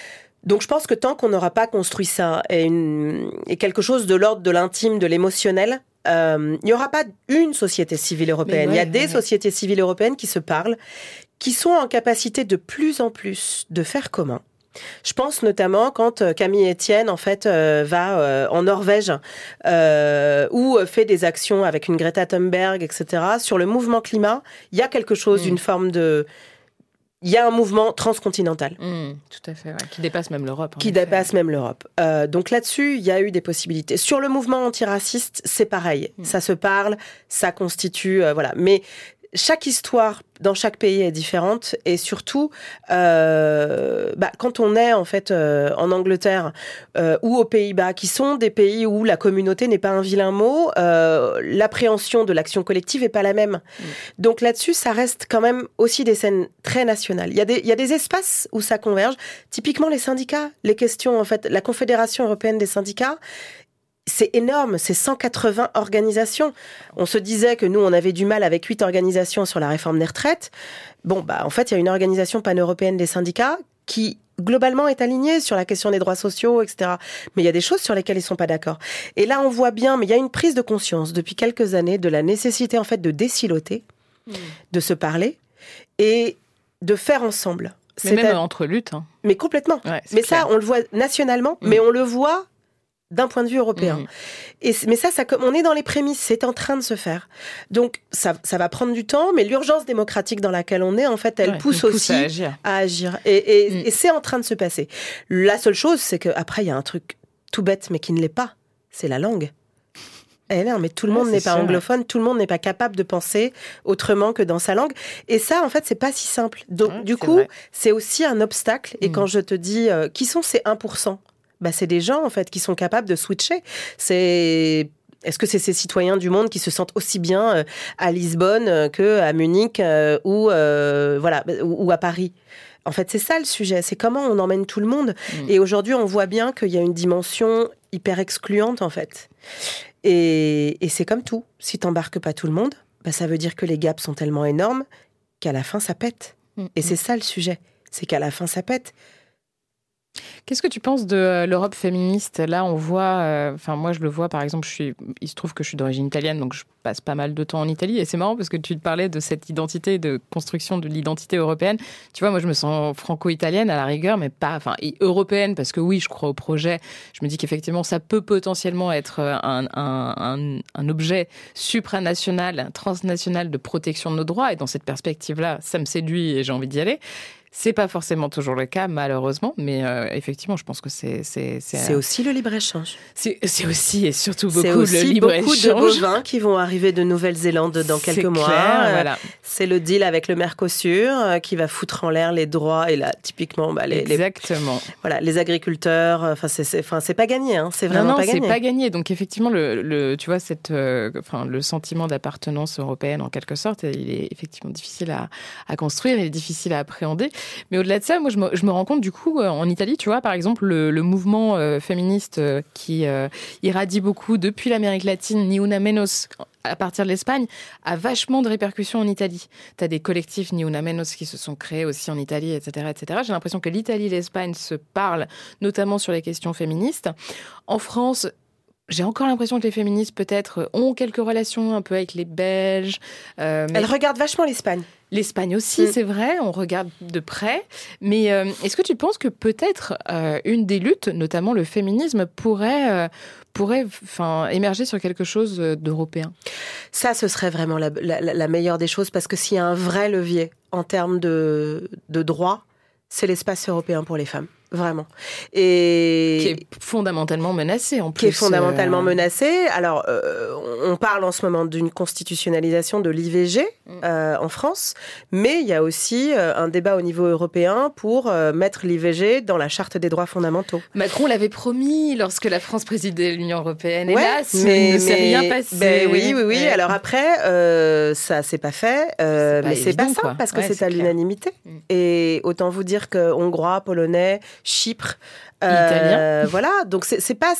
Donc je pense que tant qu'on n'aura pas construit ça et, une- et quelque chose de l'ordre de l'intime, de l'émotionnel, euh, il n'y aura pas une société civile européenne. Il y a des ouais. sociétés civiles européennes qui se parlent, qui sont en capacité de plus en plus de faire commun. Je pense notamment quand euh, Camille Etienne en fait euh, va euh, en Norvège euh, ou fait des actions avec une Greta Thunberg, etc. Sur le mouvement climat, il y a quelque chose, Mm. une forme de, il y a un mouvement transcontinental Mm, tout à fait, ouais, qui dépasse même l'Europe. qui effet. dépasse même l'Europe. Euh, donc là-dessus, il y a eu des possibilités. Sur le mouvement antiraciste, c'est pareil. Mm. Ça se parle, ça constitue, euh, voilà. Mais chaque histoire dans chaque pays est différente et surtout, euh, bah, quand on est en fait euh, en Angleterre euh, ou aux Pays-Bas, qui sont des pays où la communauté n'est pas un vilain mot, euh, l'appréhension de l'action collective est pas la même. Donc là-dessus, ça reste quand même aussi des scènes très nationales. Il y, a des, il y a des espaces où ça converge. Typiquement les syndicats, les questions en fait, la Confédération européenne des syndicats. C'est énorme, c'est 180 organisations. On se disait que nous, on avait du mal avec 8 organisations sur la réforme des retraites. Bon, bah, en fait, il y a une organisation pan-européenne des syndicats qui, globalement, est alignée sur la question des droits sociaux, etc. Mais il y a des choses sur lesquelles ils sont pas d'accord. Et là, on voit bien, mais il y a une prise de conscience depuis quelques années de la nécessité, en fait, de désiloter, de se parler et de faire ensemble. Mais même entre luttes. hein. mais complètement. Ouais, Mais ça, on le voit nationalement, Mm. mais on le voit d'un point de vue européen. Mm. Et, c- mais ça, on est dans les prémices, c'est en train de se faire. Donc, ça, ça va prendre du temps, mais l'urgence démocratique dans laquelle on est, en fait, elle Ouais, pousse aussi à agir. à agir. Et, et- et c'est en train de se passer. La seule chose, c'est qu'après, il y a un truc tout bête, mais qui ne l'est pas. C'est la langue. Eh non, mais tout le Ouais, monde n'est pas sûr, anglophone, tout le monde n'est pas capable de penser autrement que dans sa langue. Et ça, en fait, c'est pas si simple. Donc, Ouais, du coup, c'est aussi un obstacle. Et Mm. quand je te dis, euh, qui sont ces 1% bah, C'est des gens, en fait, qui sont capables de switcher. C'est... Est-ce que c'est ces citoyens du monde qui se sentent aussi bien euh, à Lisbonne euh, que à Munich euh, ou, euh, voilà, ou, à Paris? En fait, c'est ça le sujet. C'est comment on emmène tout le monde. Mm. Et aujourd'hui, on voit bien qu'il y a une dimension hyper excluante, en fait. Et, et c'est comme tout. Si t'embarques pas tout le monde, bah, ça veut dire que les gaps sont tellement énormes qu'à la fin, ça pète. Mm. Et c'est ça le sujet. C'est qu'à la fin, ça pète. Qu'est-ce que tu penses de euh, l'Europe féministe? Là, on voit, euh, enfin moi je le vois par exemple, il se trouve que je suis d'origine italienne, donc je passe pas mal de temps en Italie et c'est marrant parce que tu parlais de cette identité, de construction de l'identité européenne. Tu vois, moi je me sens franco-italienne à la rigueur, mais pas, enfin européenne parce que oui, je crois au projet. Je me dis qu'effectivement ça peut potentiellement être euh, un objet supranational, transnational de protection de nos droits et dans cette perspective-là, ça me séduit et j'ai envie d'y aller. C'est pas forcément toujours le cas, malheureusement, mais euh, effectivement, je pense que c'est c'est C'est aussi le libre-échange. c'est c'est aussi et surtout C'est beaucoup aussi le libre beaucoup de bovins qui vont arriver de Nouvelle-Zélande dans C'est quelques mois. Euh, voilà. C'est le deal avec le Mercosur euh, qui va foutre en l'air les droits et là, typiquement, bah, les, les- Exactement. voilà, les agriculteurs. Enfin, c'est, c'est, enfin, c'est pas gagné. Hein, c'est Non, vraiment non, pas c'est gagné. pas gagné. Donc effectivement, le, le- tu vois, cette, euh, enfin, le sentiment d'appartenance européenne, en quelque sorte, il est effectivement difficile à, à construire, il est difficile à appréhender. Mais au-delà de ça, moi, je me, rends compte du coup, euh, en Italie, tu vois, par exemple, le, mouvement euh, féministe euh, qui irradie beaucoup depuis l'Amérique latine, Ni Una Menos, à partir de l'Espagne, a vachement de répercussions en Italie. Tu as des collectifs Ni Una Menos qui se sont créés aussi en Italie, etc. etc. J'ai l'impression que l'Italie et l'Espagne se parlent, notamment sur les questions féministes. En France, j'ai encore l'impression que les féministes, peut-être, ont quelques relations un peu avec les Belges. euh, mais Elle regarde vachement l'Espagne. L'Espagne aussi, Mm. c'est vrai, on regarde de près. Mais euh, est-ce que tu penses que peut-être euh, une des luttes, notamment le féminisme, pourrait, euh, pourrait enfin, émerger sur quelque chose d'européen? Ça, ce serait vraiment la, la- la meilleure des choses parce que s'il y a un vrai levier en termes de, de droits, c'est l'espace européen pour les femmes. Vraiment. Et qui est fondamentalement menacé en plus. Qui est fondamentalement euh, menacé. Alors, euh, on parle en ce moment d'une constitutionnalisation de l'IVG mm. euh, en France, mais il y a aussi un débat au niveau européen pour mettre l'IVG dans la charte des droits fondamentaux. Macron l'avait promis lorsque la France présidait l'Union européenne. Hélas, mais, il ne s'est rien passé. Ben oui, oui, oui. Alors après, ça s'est pas fait, mais c'est pas ça parce que c'est à l'unanimité. Mm. Et autant vous dire que hongrois, polonais, Chypre. Euh, voilà, donc c'est pas.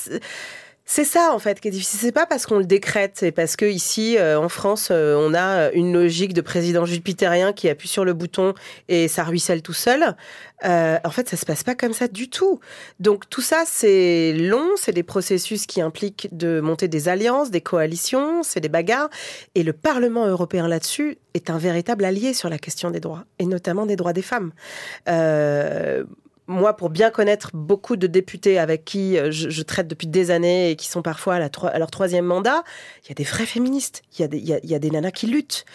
C'est ça en fait qui est difficile. C'est pas parce qu'on le décrète, c'est parce que ici euh, en France, euh, on a une logique de président jupitérien qui appuie sur le bouton et ça ruisselle tout seul. en fait, ça se passe pas comme ça du tout. Donc tout ça, c'est long, c'est des processus qui impliquent de monter des alliances, des coalitions, c'est des bagarres. Et le Parlement européen là-dessus est un véritable allié sur la question des droits et notamment des droits des femmes moi, pour bien connaître beaucoup de députés avec qui euh, je, traite depuis des années et qui sont parfois à, leur troisième mandat, il y a des vrais féministes, il y a des, nanas qui luttent.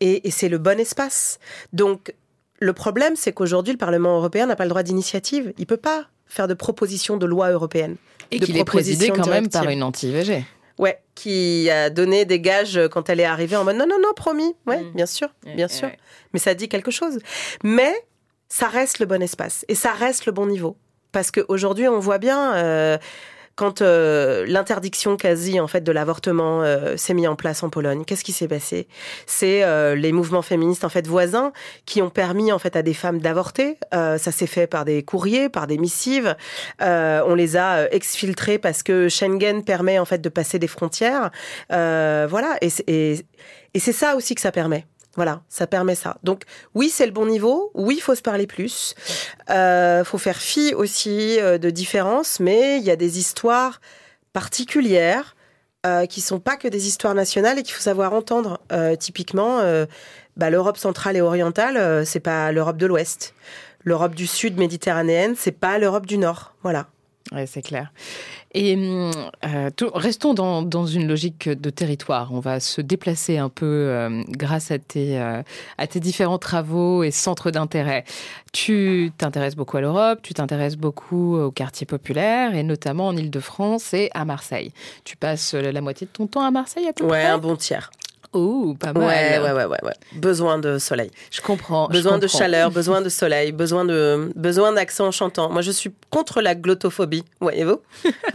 Et, c'est le bon espace. Donc, le problème, c'est qu'aujourd'hui, le Parlement européen n'a pas le droit d'initiative. Il ne peut pas faire de propositions de loi européenne. Et qu'il est présidé quand même par une anti-IVG. Ouais, qui a donné des gages quand elle est arrivée en mode non, non, non, promis. Ouais, mm. bien sûr, bien sûr. Mais ça dit quelque chose. Mais ça reste le bon espace et ça reste le bon niveau. Parce qu'aujourd'hui, on voit bien, euh, quand euh, l'interdiction quasi en fait de l'avortement euh, s'est mise en place en Pologne, qu'est-ce qui s'est passé? C'est les mouvements féministes en fait voisins qui ont permis en fait à des femmes d'avorter. ça s'est fait par des courriers, par des missives. on les a exfiltrés parce que Schengen permet en fait de passer des frontières. voilà, et c'est ça aussi que ça permet. Voilà, ça permet ça. Donc oui, c'est le bon niveau. Oui, faut se parler plus. Euh, faut faire fi aussi euh, de différences, mais il y a des histoires particulières euh, qui sont pas que des histoires nationales et qu'il faut savoir entendre. Euh, typiquement, bah, l'Europe centrale et orientale, c'est pas l'Europe de l'Ouest. L'Europe du Sud méditerranéenne, c'est pas l'Europe du Nord. Voilà. Oui, c'est clair. Et euh, restons dans, dans, une logique de territoire. On va se déplacer un peu euh, grâce à tes, euh, à tes différents travaux et centres d'intérêt. Tu t'intéresses beaucoup à l'Europe, tu t'intéresses beaucoup aux quartiers populaires et notamment en Ile-de-France et à Marseille. Tu passes la moitié de ton temps à Marseille à peu ouais, près? un bon tiers. Oh, pas mal. Ouais, ouais, ouais, ouais, Besoin de soleil. Je comprends. Besoin de chaleur, besoin de soleil, besoin de besoin d'accent chantant. Moi, je suis contre la glottophobie. Voyez-vous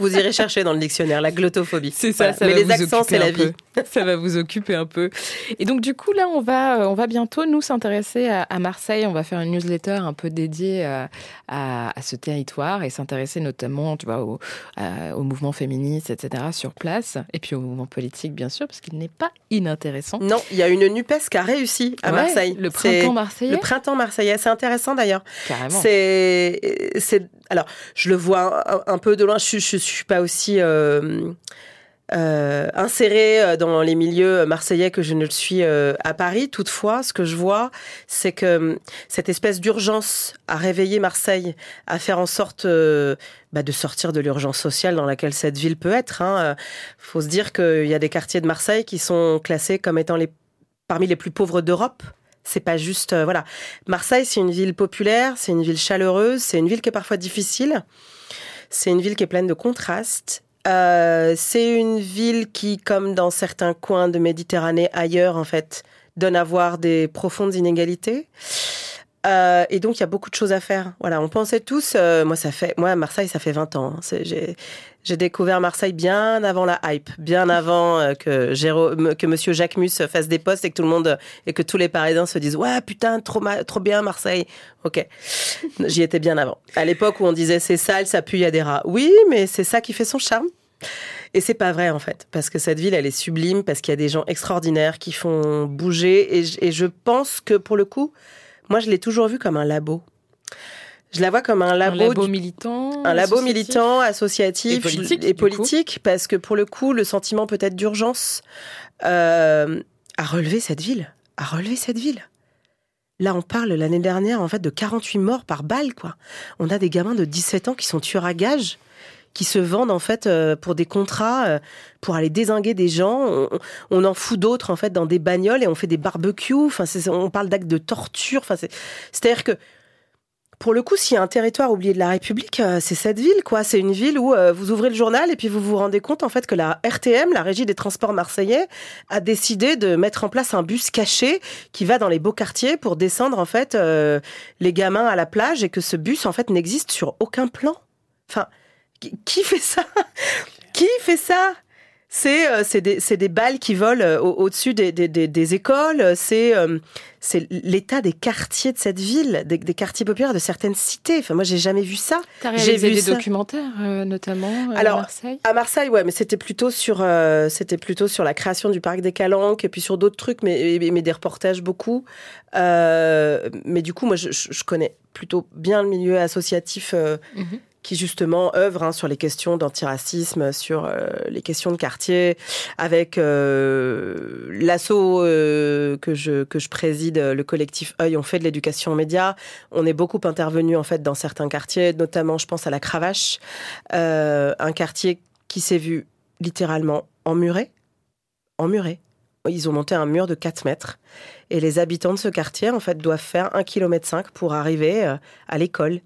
Vous irez chercher dans le dictionnaire la glottophobie. C'est ça. ça Mais les accents, c'est la vie. ça va vous occuper un peu. Et donc, du coup, là, on va on va bientôt nous s'intéresser à, Marseille. On va faire une newsletter un peu dédiée à, à, ce territoire et s'intéresser notamment, tu vois, au, au mouvement féministe, etc. sur place, et puis au mouvement politique, bien sûr, parce qu'il n'est pas inintéressant non, il y a une NUPES qui a réussi à Marseille. Le printemps marseillais. Le printemps marseillais, c'est intéressant d'ailleurs. Carrément. C'est, alors, je le vois un, peu de loin. Je, je, suis pas aussi euh, euh, insérée euh, dans les milieux marseillais que je ne le suis à Paris. Toutefois, ce que je vois, c'est que cette espèce d'urgence à réveiller Marseille, à faire en sorte bah, de sortir de l'urgence sociale dans laquelle cette ville peut être. Hein. faut se dire qu'il y a des quartiers de Marseille qui sont classés comme étant parmi les plus pauvres d'Europe. C'est pas juste, euh, voilà. Marseille, c'est une ville populaire, c'est une ville chaleureuse, c'est une ville qui est parfois difficile. C'est une ville qui est pleine de contrastes. Euh, c'est une ville qui, comme dans certains coins de Méditerranée ailleurs, en fait, donne à voir des profondes inégalités. Euh, et donc, il y a beaucoup de choses à faire. Voilà, on pensait tous, euh, moi, ça fait, moi, Marseille, ça fait 20 ans. Hein. J'ai découvert Marseille bien avant la hype, bien avant euh, que, Jérôme, Monsieur Jacques Mus fasse des postes et que tout le monde et que tous les Parisiens se disent ouais putain trop trop bien Marseille. Ok, j'y étais bien avant. À l'époque où on disait c'est sale, ça pue, il y a des rats. Oui, mais c'est ça qui fait son charme. Et c'est pas vrai en fait, parce que cette ville, elle est sublime, parce qu'il y a des gens extraordinaires qui font bouger. Et je pense que pour le coup, moi, je l'ai toujours vu comme un labo. Je la vois comme un labo, un labo militant, un labo militant, associatif et politique, parce que pour le coup, le sentiment peut-être d'urgence euh, à relever cette ville, à relever cette ville. Là, on parle l'année dernière en fait de 48 morts par balle, quoi. On a des gamins de 17 ans qui sont tueurs à gages qui se vendent en fait euh, pour des contrats, euh, pour aller désinguer des gens. On, en fout d'autres en fait dans des bagnoles et on fait des barbecues. Enfin, on parle d'actes de torture. Enfin, c'est-à-dire que pour le coup, s'il y a un territoire oublié de la République, euh, c'est cette ville, quoi. C'est une ville où vous ouvrez le journal et puis vous vous rendez compte, en fait, que la RTM, la Régie des Transports Marseillais, a décidé de mettre en place un bus caché qui va dans les beaux quartiers pour descendre, en fait, les gamins à la plage et que ce bus, en fait, n'existe sur aucun plan. Enfin, qui fait ça? Qui fait ça? C'est euh, des, des, balles qui volent euh, au-dessus des, des, des, écoles, c'est euh, c'est l'état des quartiers de cette ville, des, quartiers populaires de certaines cités. Enfin, moi, j'ai jamais vu ça. J'ai vu des documentaires, notamment Alors, à Marseille? À Marseille, ouais, mais c'était plutôt sur c'était plutôt sur la création du parc des Calanques et puis sur d'autres trucs, mais, mais des reportages beaucoup. mais du coup, moi, je, je, connais plutôt bien le milieu associatif. Mhm qui justement œuvre hein, sur les questions d'antiracisme, sur euh, les questions de quartier, avec euh, l'assaut euh, que je que je préside, le collectif œil. On fait de l'éducation aux médias. On est beaucoup intervenu en fait dans certains quartiers, notamment je pense à la Cravache, un quartier qui s'est vu littéralement emmuré, emmuré. Ils ont monté un mur de 4 mètres. Et les habitants de ce quartier, en fait, doivent faire 1,5 km pour arriver à l'école.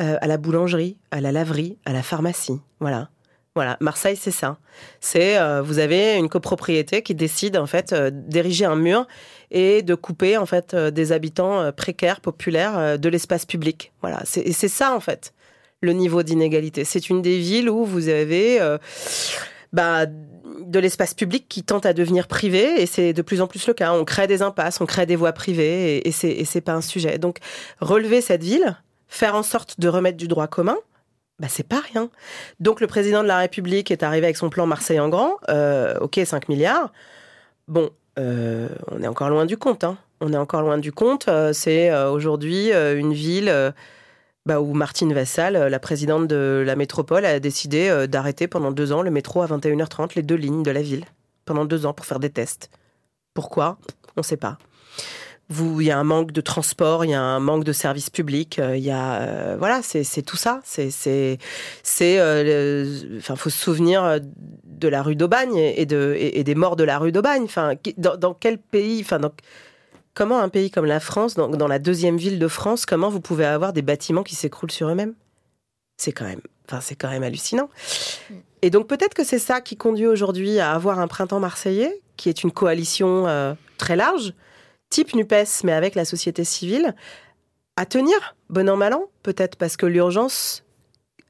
Euh, à la boulangerie, à la laverie, à la pharmacie. Voilà. Voilà, Marseille, c'est ça. C'est euh, vous avez une copropriété qui décide en fait euh, d'ériger un mur et de couper en fait des habitants précaires, populaires de l'espace public. Voilà, c'est ça en fait le niveau d'inégalité. C'est une des villes où vous avez bah, de l'espace public qui tente à devenir privé et c'est de plus en plus le cas. On crée des impasses, on crée des voies privées et, et c'est pas un sujet. Donc relever cette ville, faire en sorte de remettre du droit commun, bah, c'est pas rien. Donc le président de la République est arrivé avec son plan Marseille en grand, euh, ok 5 milliards. Bon, euh, on est encore loin du compte. Hein. On est encore loin du compte. Euh, c'est aujourd'hui une ville bah, où Martine Vassal, la présidente de la métropole, a décidé d'arrêter pendant deux ans le métro à 21h30, les deux lignes de la ville, pendant deux ans pour faire des tests. Pourquoi? On ne sait pas il y a un manque de transport, il y a un manque de services publics, euh, il y a euh, voilà, c'est tout ça. C'est c'est c'est euh, enfin faut se souvenir de la rue d'Aubagne et de et, des morts de la rue d'Aubagne. Enfin dans, dans, quel pays, enfin donc comment un pays comme la France, dans, dans, la deuxième ville de France, comment vous pouvez avoir des bâtiments qui s'écroulent sur eux-mêmes? C'est quand même, enfin c'est quand même hallucinant. Et donc peut-être que c'est ça qui conduit aujourd'hui à avoir un printemps marseillais, qui est une coalition très large type NUPES, mais avec la société civile, à tenir, bon an, mal an, peut-être parce que l'urgence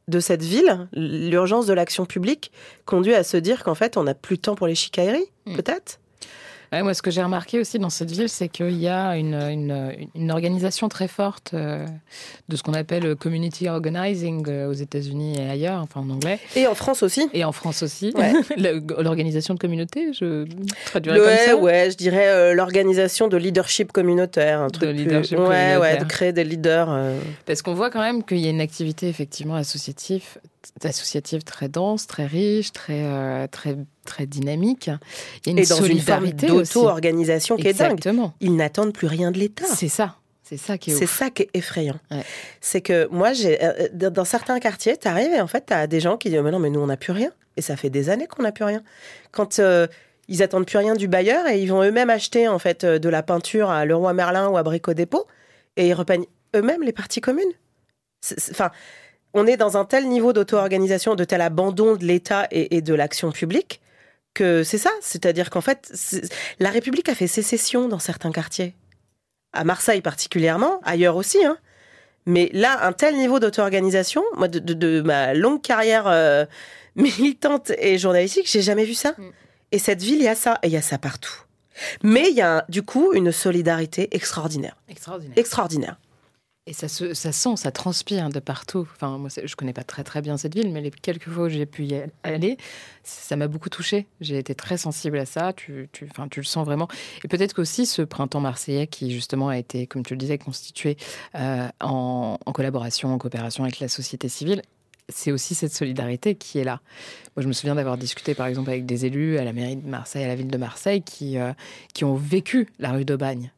de cette ville, l'urgence de l'action publique, conduit à se dire qu'en fait, on n'a plus de temps pour les chicailleries, hmm. peut-être moi, ce que j'ai remarqué aussi dans cette ville, c'est qu'il y a une, une, organisation très forte euh, de ce qu'on appelle community organizing euh, aux États-Unis et ailleurs, enfin en anglais. Et en France aussi. Et en France aussi. L'organisation de communauté, je traduirais comme ça. Ouais, je dirais euh, l'organisation de leadership communautaire. Un truc de leadership plus... ouais, ouais, de créer des leaders. Parce qu'on voit quand même qu'il y a une activité effectivement associative, associative très dense, très riche, très, très très dynamique. Il y a une solidarité d'auto-organisation qui est dingue. Ils n'attendent plus rien de l'État. C'est ça. C'est ça qui est C'est ça qui est effrayant. C'est que moi, j'ai euh, euh, dans certains quartiers, tu arrives et en fait, tu as des gens qui disent mais non, mais nous, on n'a plus rien. Et ça fait des années qu'on n'a plus rien. Quand euh, ils attendent plus rien du bailleur et ils vont eux-mêmes acheter en fait de la peinture à Leroy Merlin ou à Brico Dépôt et ils repeignent eux-mêmes les parties communes. Enfin, on est dans un tel niveau d'auto-organisation, de tel abandon de l'État et, de l'action publique que c'est ça. C'est-à-dire qu'en fait, la République a fait sécession dans certains quartiers. À Marseille particulièrement, ailleurs aussi. Hein. Mais là, un tel niveau d'auto-organisation, moi, de, ma longue carrière euh, militante et journalistique, j'ai jamais vu ça. Mm. Et cette ville, il y a ça. Et il y a ça partout. Mais il y a, du coup, une solidarité extraordinaire. Extraordinaire. Extraordinaire. Et ça, se, ça sent, ça transpire de partout. Enfin, moi, je connais pas très très bien cette ville, mais les quelques fois où j'ai pu y aller, ça m'a beaucoup touché. J'ai été très sensible à ça. Tu, enfin, tu le sens vraiment. Et peut-être qu'aussi ce printemps marseillais, qui justement a été, comme tu le disais, constitué euh, en, en, collaboration, en coopération avec la société civile, c'est aussi cette solidarité qui est là. Moi, je me souviens d'avoir discuté, par exemple, avec des élus à la mairie de Marseille, à la ville de Marseille, qui, euh, qui ont vécu la rue d'Aubagne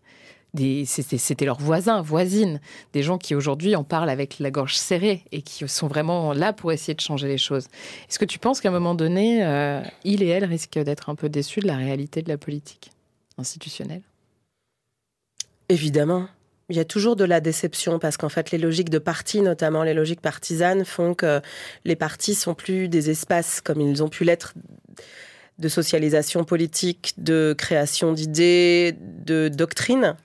c'était leurs voisins, voisines, des gens qui aujourd'hui en parlent avec la gorge serrée et qui sont vraiment là pour essayer de changer les choses. Est-ce que tu penses qu'à un moment donné, euh, il et elle risquent d'être un peu déçus de la réalité de la politique institutionnelle? Évidemment. Il y a toujours de la déception parce qu'en fait, les logiques de parti, notamment les logiques partisanes, font que les partis sont plus des espaces comme ils ont pu l'être de socialisation politique, de création d'idées, de doctrines.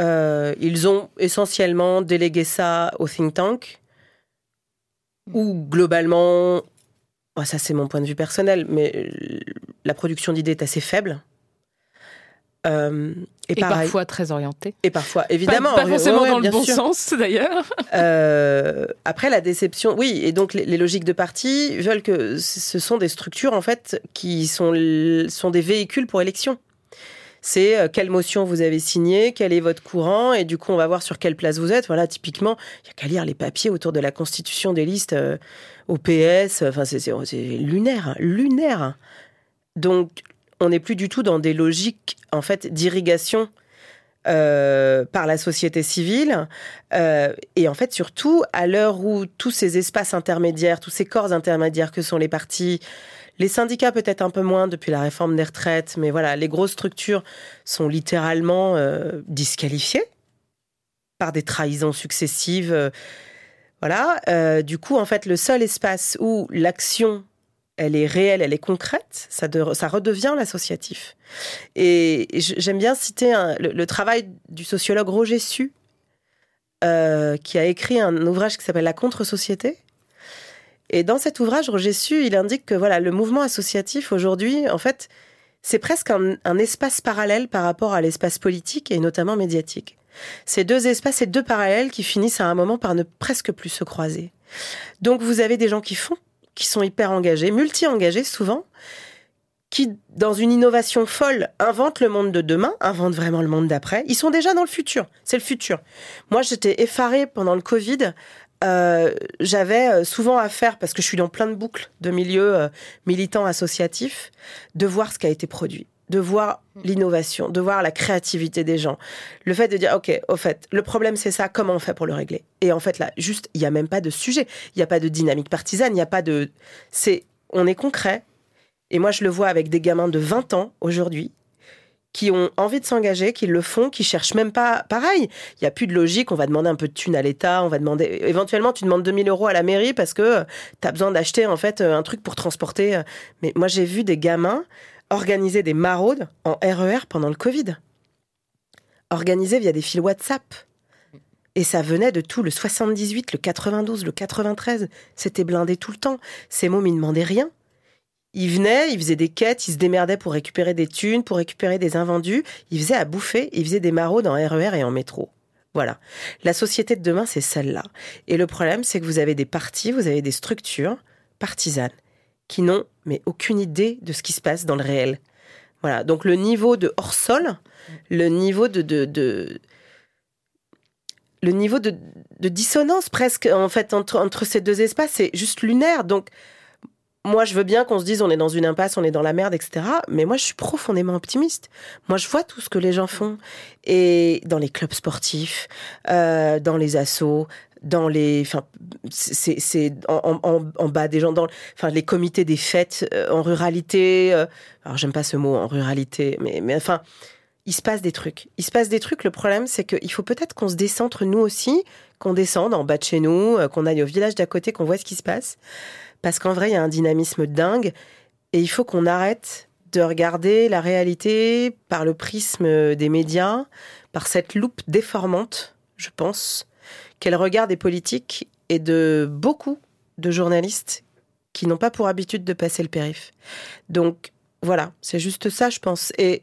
Euh, ils ont essentiellement délégué ça au think tank, où globalement, oh, ça c'est mon point de vue personnel, mais la production d'idées est assez faible. Euh, et, parfois très orienté. Et parfois, évidemment. Pas, forcément dans le bon sens, d'ailleurs. Euh, après, la déception, oui. Et donc, les, logiques de parti veulent que ce sont des structures, en fait, qui sont, sont des véhicules pour élection. C'est euh, quelle motion vous avez signée, quel est votre courant, et du coup, on va voir sur quelle place vous êtes. Voilà, typiquement, il n'y a qu'à lire les papiers autour de la constitution des listes au PS. Enfin, c'est lunaire, lunaire. Donc, on n'est plus du tout dans des logiques en fait d'irrigation euh, par la société civile. Euh, et en fait, surtout, à l'heure où tous ces espaces intermédiaires, tous ces corps intermédiaires que sont les partis, les syndicats peut-être un peu moins depuis la réforme des retraites, mais voilà, les grosses structures sont littéralement euh, disqualifiées par des trahisons successives. voilà. du coup, en fait, le seul espace où l'action elle est réelle, elle est concrète, ça, redevient l'associatif. Et, j'aime bien citer le, travail du sociologue Roger Su, euh, qui a écrit un ouvrage qui s'appelle La contre-société. Et dans cet ouvrage, Roger Su, il indique que voilà, le mouvement associatif aujourd'hui, en fait, c'est presque un, un, espace parallèle par rapport à l'espace politique et notamment médiatique. Ces deux espaces, ces deux parallèles qui finissent à un moment par ne presque plus se croiser. Donc vous avez des gens qui font, qui sont hyper engagés, multi-engagés souvent, qui, dans une innovation folle, inventent le monde de demain, inventent vraiment le monde d'après. Ils sont déjà dans le futur. C'est le futur. Moi, j'étais effarée pendant le Covid. Euh, j'avais euh, souvent à faire, parce que je suis dans plein de boucles de milieux euh, militants associatifs, de voir ce qui a été produit de voir l'innovation, de voir la créativité des gens. Le fait de dire, OK, au fait, le problème c'est ça, comment on fait pour le régler? Et en fait, là, juste, il n'y a même pas de sujet, il n'y a pas de dynamique partisane, il n'y a pas de... C'est, on est concret. Et moi, je le vois avec des gamins de 20 ans aujourd'hui qui ont envie de s'engager, qui le font, qui cherchent même pas pareil. Il y a plus de logique, on va demander un peu de thunes à l'État, on va demander éventuellement tu demandes 2000 euros à la mairie parce que tu as besoin d'acheter en fait un truc pour transporter. Mais moi j'ai vu des gamins organiser des maraudes en RER e pendant le Covid. Organisées via des fils WhatsApp. Et ça venait de tout, le 78, le 92, le 93. C'était blindé tout le temps. Ces mômes, ils demandaient rien. Ils venaient, ils faisaient des quêtes, ils se démerdaient pour récupérer des thunes, pour récupérer des invendus. Ils faisaient à bouffer, ils faisaient des maraudes en RER et en métro. Voilà. La société de demain, c'est celle-là. Et le problème, c'est que vous avez des partis, vous avez des structures partisanes qui n'ont mais aucune idée de ce qui se passe dans le réel. Voilà, donc le niveau de hors-sol, le niveau de, de, le niveau de, dissonance presque en fait entre, entre ces deux espaces, c'est juste lunaire. Donc moi, je veux bien qu'on se dise on est dans une impasse, on est dans la merde, etc. Mais moi, je suis profondément optimiste. Moi, je vois tout ce que les gens font. Et dans les clubs sportifs, euh, dans les assos, dans les, enfin, c'est en, en, bas des gens, dans, enfin, les comités des fêtes euh, en ruralité. Euh, alors, j'aime pas ce mot en ruralité, mais, mais enfin, il se passe des trucs. Il se passe des trucs. Le problème, c'est qu'il faut peut-être qu'on se décentre nous aussi, qu'on descende en bas de chez nous, qu'on aille au village d'à côté, qu'on voit ce qui se passe. Parce qu'en vrai, il y a un dynamisme dingue et il faut qu'on arrête de regarder la réalité par le prisme des médias, par cette loupe déformante, je pense, quel regard des politiques et de beaucoup de journalistes qui n'ont pas pour habitude de passer le périph. Donc voilà, c'est juste ça, je pense. Et,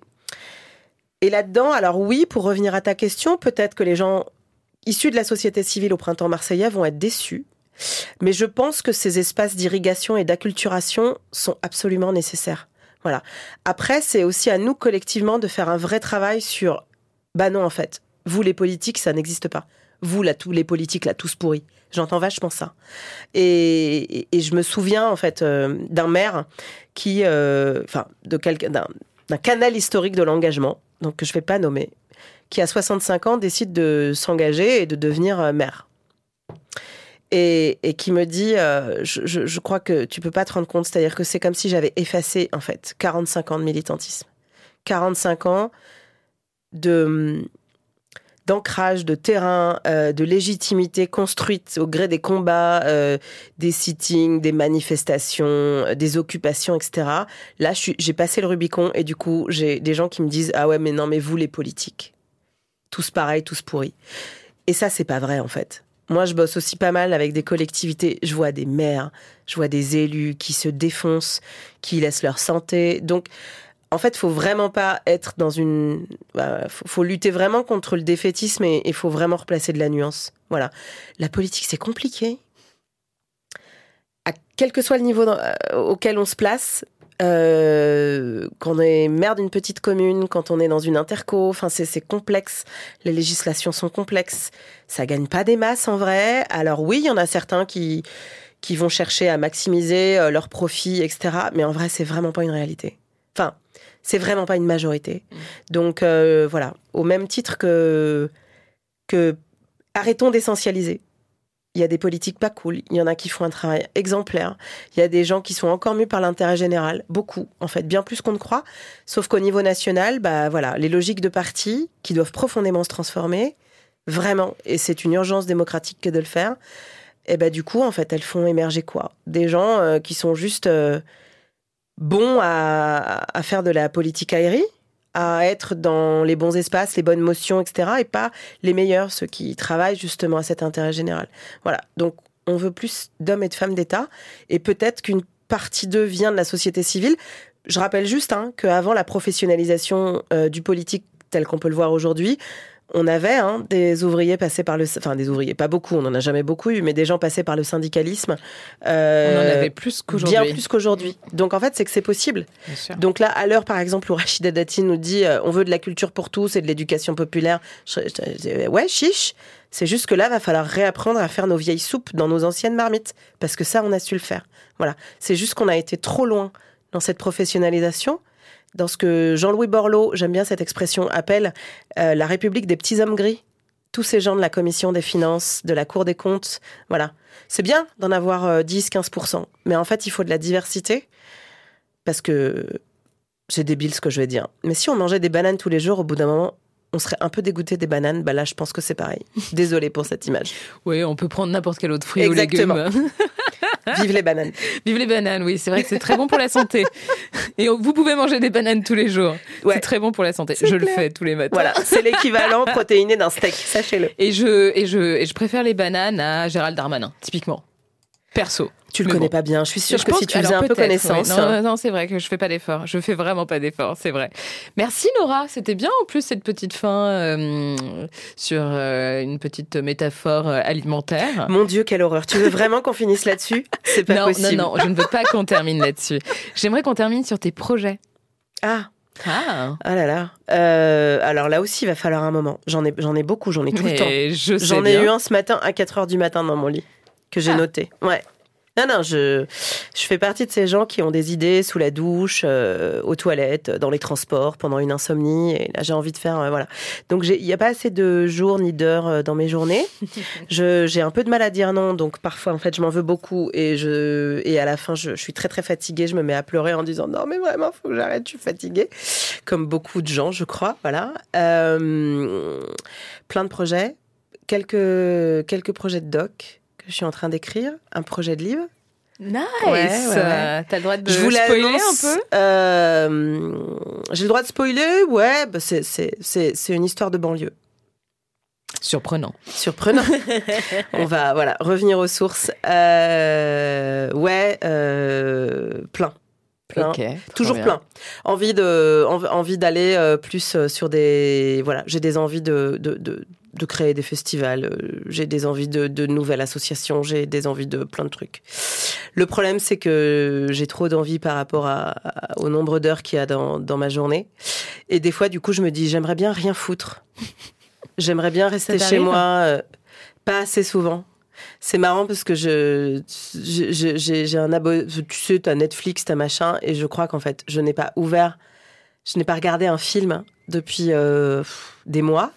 et là-dedans, alors oui, pour revenir à ta question, peut-être que les gens issus de la société civile au printemps marseillais vont être déçus. Mais je pense que ces espaces d'irrigation et d'acculturation sont absolument nécessaires. Voilà. Après, c'est aussi à nous collectivement de faire un vrai travail sur, bah non, en fait, vous les politiques, ça n'existe pas vous, tous les politiques, là, tous pourris. J'entends vachement ça. Et, je me souviens, en fait, euh, d'un maire qui, euh, enfin, de quelqu'un, d'un canal historique de l'engagement, donc que je ne vais pas nommer, qui à 65 ans décide de s'engager et de devenir euh, maire. Et, qui me dit, je, je, crois que tu peux pas te rendre compte, c'est-à-dire que c'est comme si j'avais effacé, en fait, 45 ans de militantisme. 45 ans de d'ancrage, de terrain, euh, de légitimité construite au gré des combats, euh, des sittings, des manifestations, euh, des occupations, etc. Là, j'ai passé le Rubicon et du coup, j'ai des gens qui me disent ah ouais mais non mais vous les politiques, tous pareils, tous pourris. Et ça c'est pas vrai en fait. Moi, je bosse aussi pas mal avec des collectivités. Je vois des maires, je vois des élus qui se défoncent, qui laissent leur santé. Donc, en fait, faut vraiment pas être dans une. Bah, faut, lutter vraiment contre le défaitisme et il faut vraiment replacer de la nuance. Voilà. La politique, c'est compliqué. À quel que soit le niveau euh, auquel on se place, euh, quand on est maire d'une petite commune, quand on est dans une interco, enfin c'est complexe. Les législations sont complexes. Ça gagne pas des masses en vrai. Alors oui, il y en a certains qui qui vont chercher à maximiser euh, leurs profits, etc. Mais en vrai, c'est vraiment pas une réalité. Enfin, c'est vraiment pas une majorité. Mm. Donc euh, voilà, au même titre que que arrêtons d'essentialiser. Il y a des politiques pas cool, il y en a qui font un travail exemplaire, il y a des gens qui sont encore mieux par l'intérêt général, beaucoup en fait, bien plus qu'on ne croit. Sauf qu'au niveau national, bah voilà, les logiques de parti qui doivent profondément se transformer, vraiment, et c'est une urgence démocratique que de le faire. Et bah du coup, en fait, elles font émerger quoi? Des gens euh, qui sont juste euh, bons à, faire de la politique aérienne, à être dans les bons espaces, les bonnes motions, etc. Et pas les meilleurs, ceux qui travaillent justement à cet intérêt général. Voilà. Donc, on veut plus d'hommes et de femmes d'État. Et peut-être qu'une partie d'eux vient de la société civile. Je rappelle juste hein, qu'avant la professionnalisation euh, du politique tel qu'on peut le voir aujourd'hui, on avait hein, des ouvriers passés par le, enfin des ouvriers, pas beaucoup, on en a jamais beaucoup eu, mais des gens passés par le syndicalisme. Euh, on en avait plus qu'aujourd'hui. Bien plus qu'aujourd'hui. Donc en fait, c'est que c'est possible. Donc là, à l'heure, par exemple, où Rachida Dati nous dit, euh, on veut de la culture pour tous et de l'éducation populaire. ouais, chiche. C'est juste que là, va falloir réapprendre à faire nos vieilles soupes dans nos anciennes marmites, parce que ça, on a su le faire. Voilà. C'est juste qu'on a été trop loin dans cette professionnalisation dans ce que Jean-Louis Borloo, j'aime bien cette expression, appelle euh, la République des petits hommes gris. Tous ces gens de la commission des finances, de la Cour des comptes, voilà. C'est bien d'en avoir 10-15%, euh, mais en fait, il faut de la diversité, parce que c'est débile ce que je vais dire. Mais si on mangeait des bananes tous les jours, au bout d'un moment, on serait un peu dégoûté des bananes. Bah là, je pense que c'est pareil. Désolée pour cette image. Oui, on peut prendre n'importe quel autre fruit ou légume. Vive les bananes. Vive les bananes, oui, c'est vrai que c'est très bon pour la santé. Et vous pouvez manger des bananes tous les jours. C'est très bon pour la santé. Je le fais tous les matins. Voilà, c'est l'équivalent protéiné d'un steak, sachez-le. Et je, et, je, et je préfère les bananes à Gérald Darmanin, typiquement. Perso. Tu le connais pas bien. Je suis sûre que si tu faisais un peu connaissance. Non, non, c'est vrai que je fais pas d'effort. Je fais vraiment pas d'effort, c'est vrai. Merci Nora. C'était bien en plus cette petite fin euh, sur euh, une petite métaphore euh, alimentaire. Mon Dieu, quelle horreur. Tu veux vraiment qu'on finisse là-dessus? C'est pas possible. Non, non, je ne veux pas qu'on termine là-dessus. J'aimerais qu'on termine sur tes projets. Ah. Ah. ah là là. alors là aussi, il va falloir un moment. J'en ai, j'en ai beaucoup, j'en ai tout le temps. J'en ai eu un ce matin à 4 heures du matin dans mon lit que j'ai ah. noté. Ouais. Non, non, je, je fais partie de ces gens qui ont des idées sous la douche, euh, aux toilettes, dans les transports, pendant une insomnie. Et là, j'ai envie de faire, euh, voilà. Donc, il n'y a pas assez de jours ni d'heures euh, dans mes journées. j'ai un peu de mal à dire non, donc parfois, en fait, je m'en veux beaucoup. Et, je, et à la fin, je, je, suis très, très fatiguée. Je me mets à pleurer en disant non, mais vraiment, faut que j'arrête, je suis fatiguée. Comme beaucoup de gens, je crois. Voilà. Euh, plein de projets. Quelques, quelques projets de doc que je suis en train d'écrire, un projet de livre. Nice T'as le droit de je spoiler un peu euh, J'ai le droit de spoiler Ouais, bah c'est une histoire de banlieue. Surprenant. Surprenant. On va voilà revenir aux sources. Euh, ouais, euh, plein. Plein. Toujours plein. Envie de envie d'aller plus sur des voilà. J'ai des envies de, de, de de créer des festivals, euh, j'ai des envies de, de, nouvelles associations, j'ai des envies de plein de trucs. Le problème, c'est que j'ai trop d'envie par rapport à, au nombre d'heures qu'il y a dans, dans, ma journée. Et des fois, du coup, je me dis, j'aimerais bien rien foutre. J'aimerais bien rester chez moi, euh, pas assez souvent. C'est marrant parce que je, j'ai un abonnement, tu sais, t'as Netflix, t'as machin, et je crois qu'en fait, je n'ai pas ouvert, je n'ai pas regardé un film depuis euh, des mois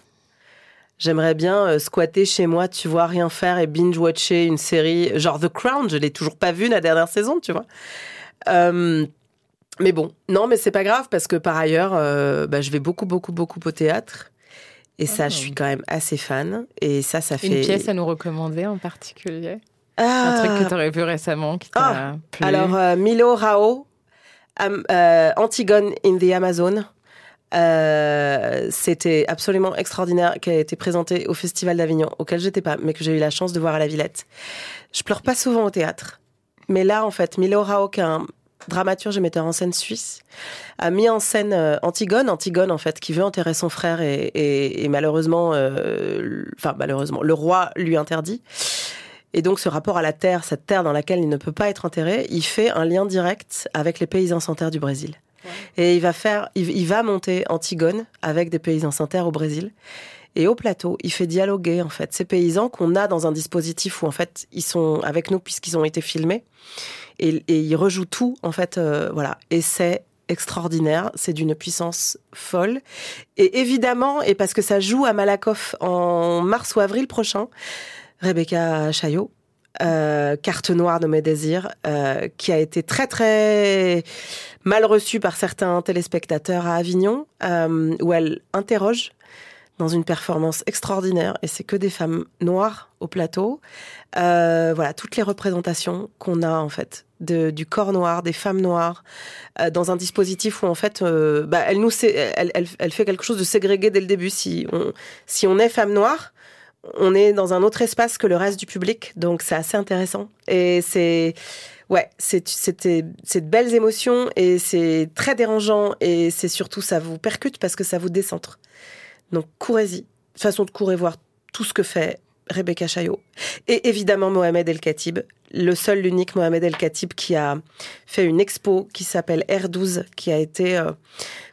J'aimerais bien euh, squatter chez moi, tu vois, rien faire et binge-watcher une série, genre The Crown, je l'ai toujours pas vue la dernière saison, tu vois. Euh, mais bon, non, mais c'est pas grave parce que par ailleurs, euh, bah, je vais beaucoup, beaucoup, beaucoup au théâtre. Et ça, je suis quand même assez fan. Et ça, ça fait. Une pièce à nous recommander en particulier Ah. Un truc que tu aurais vu récemment qui t'a Ah, plu Alors, Milo Rao, Antigone in the Amazon. Euh, C'était absolument extraordinaire, qui a été présenté au Festival d'Avignon, auquel j'étais pas, mais que j'ai eu la chance de voir à la Villette. Je pleure pas souvent au théâtre, mais là, en fait, Milo Rao, qui est un dramaturge et metteur en scène suisse, a mis en scène euh, Antigone, Antigone en fait, qui veut enterrer son frère et, et- et malheureusement, euh, enfin malheureusement, le roi lui interdit. Et donc ce rapport à la terre, cette terre dans laquelle il ne peut pas être enterré, il fait un lien direct avec les paysans sans terre du Brésil. Et il va faire, il, va monter Antigone avec des paysans sans terre au Brésil. Et au plateau, il fait dialoguer en fait ces paysans qu'on a dans un dispositif où en fait ils sont avec nous puisqu'ils ont été filmés. Et, et il rejoue tout en fait euh, voilà. Et c'est extraordinaire. C'est d'une puissance folle. Et évidemment et parce que ça joue à Malakoff en mars ou avril prochain Rebecca Chaillot euh, carte noire de mes désirs euh, qui a été très très mal reçue par certains téléspectateurs à Avignon euh, où elle interroge dans une performance extraordinaire et c'est que des femmes noires au plateau. Euh, voilà, toutes les représentations qu'on a en fait du corps noir, des femmes noires, euh, dans un dispositif où en fait, bah, elle nous, elle, fait quelque chose de ségrégué dès le début. Si on est femme noire, on est dans un autre espace que le reste du public, donc c'est assez intéressant. Et c'est, ouais, c'est, de belles émotions et c'est très dérangeant et c'est surtout ça vous percute parce que ça vous décentre. Donc courez-y, façon de courir voir tout ce que fait Rebecca Chaillot. Et évidemment Mohamed El Khatib, le seul, l'unique Mohamed El Khatib qui a fait une expo qui s'appelle R12, qui a été euh,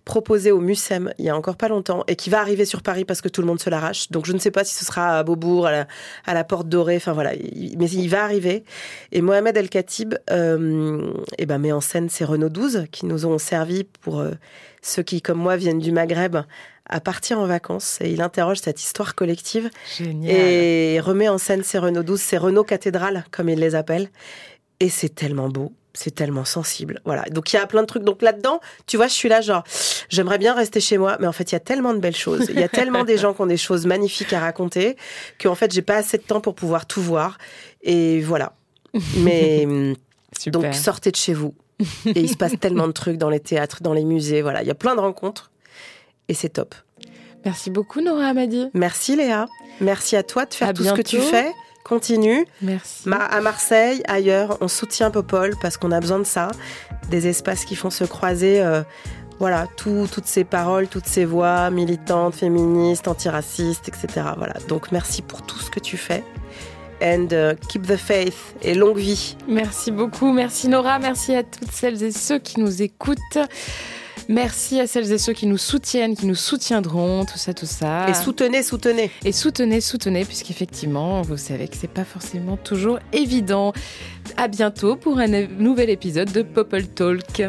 proposée au Mucem il y a encore pas longtemps et qui va arriver sur Paris parce que tout le monde se l'arrache. Donc je ne sais pas si ce sera à Beaubourg, à la, Porte Dorée, enfin voilà, il- mais il va arriver. Et Mohamed El Khatib euh, eh ben, met en scène ces Renault 12 qui nous ont servi pour euh, ceux qui, comme moi, viennent du Maghreb à partir en vacances. Et il interroge cette histoire collective Génial. et remet en scène ces Renault 12, ces Renault cathédrales, comme il les appelle. Et c'est tellement beau. C'est tellement sensible. Voilà. Donc il y a plein de trucs. Donc là-dedans, tu vois, je suis là, genre, j'aimerais bien rester chez moi, mais en fait, il y a tellement de belles choses. Il y a tellement des gens qui ont des choses magnifiques à raconter qu'en fait, j'ai pas assez de temps pour pouvoir tout voir. Et voilà. Mais hum, Super. donc sortez de chez vous. Et il se passe tellement de trucs dans les théâtres, dans les musées. Voilà, il y a plein de rencontres. Et c'est top. Merci beaucoup, Nora Amadi. Merci Léa. Merci à toi de faire À tout ce que tu fais. Continue. Merci. Ma- à Marseille, ailleurs, on soutient Popol parce qu'on a besoin de ça. Des espaces qui font se croiser. euh, voilà, tout- toutes ces paroles, toutes ces voix militantes, féministes, antiracistes, etc. Voilà. Donc merci pour tout ce que tu fais. And uh, keep the faith et longue vie. Merci beaucoup. Merci Nora. Merci à toutes celles et ceux qui nous écoutent. Merci à celles et ceux qui nous soutiennent, qui nous soutiendront, tout ça, tout ça. Et soutenez, soutenez. Et soutenez, soutenez, puisqu'effectivement, vous savez que c'est pas forcément toujours évident. À bientôt pour un nouvel épisode de Popple Talk.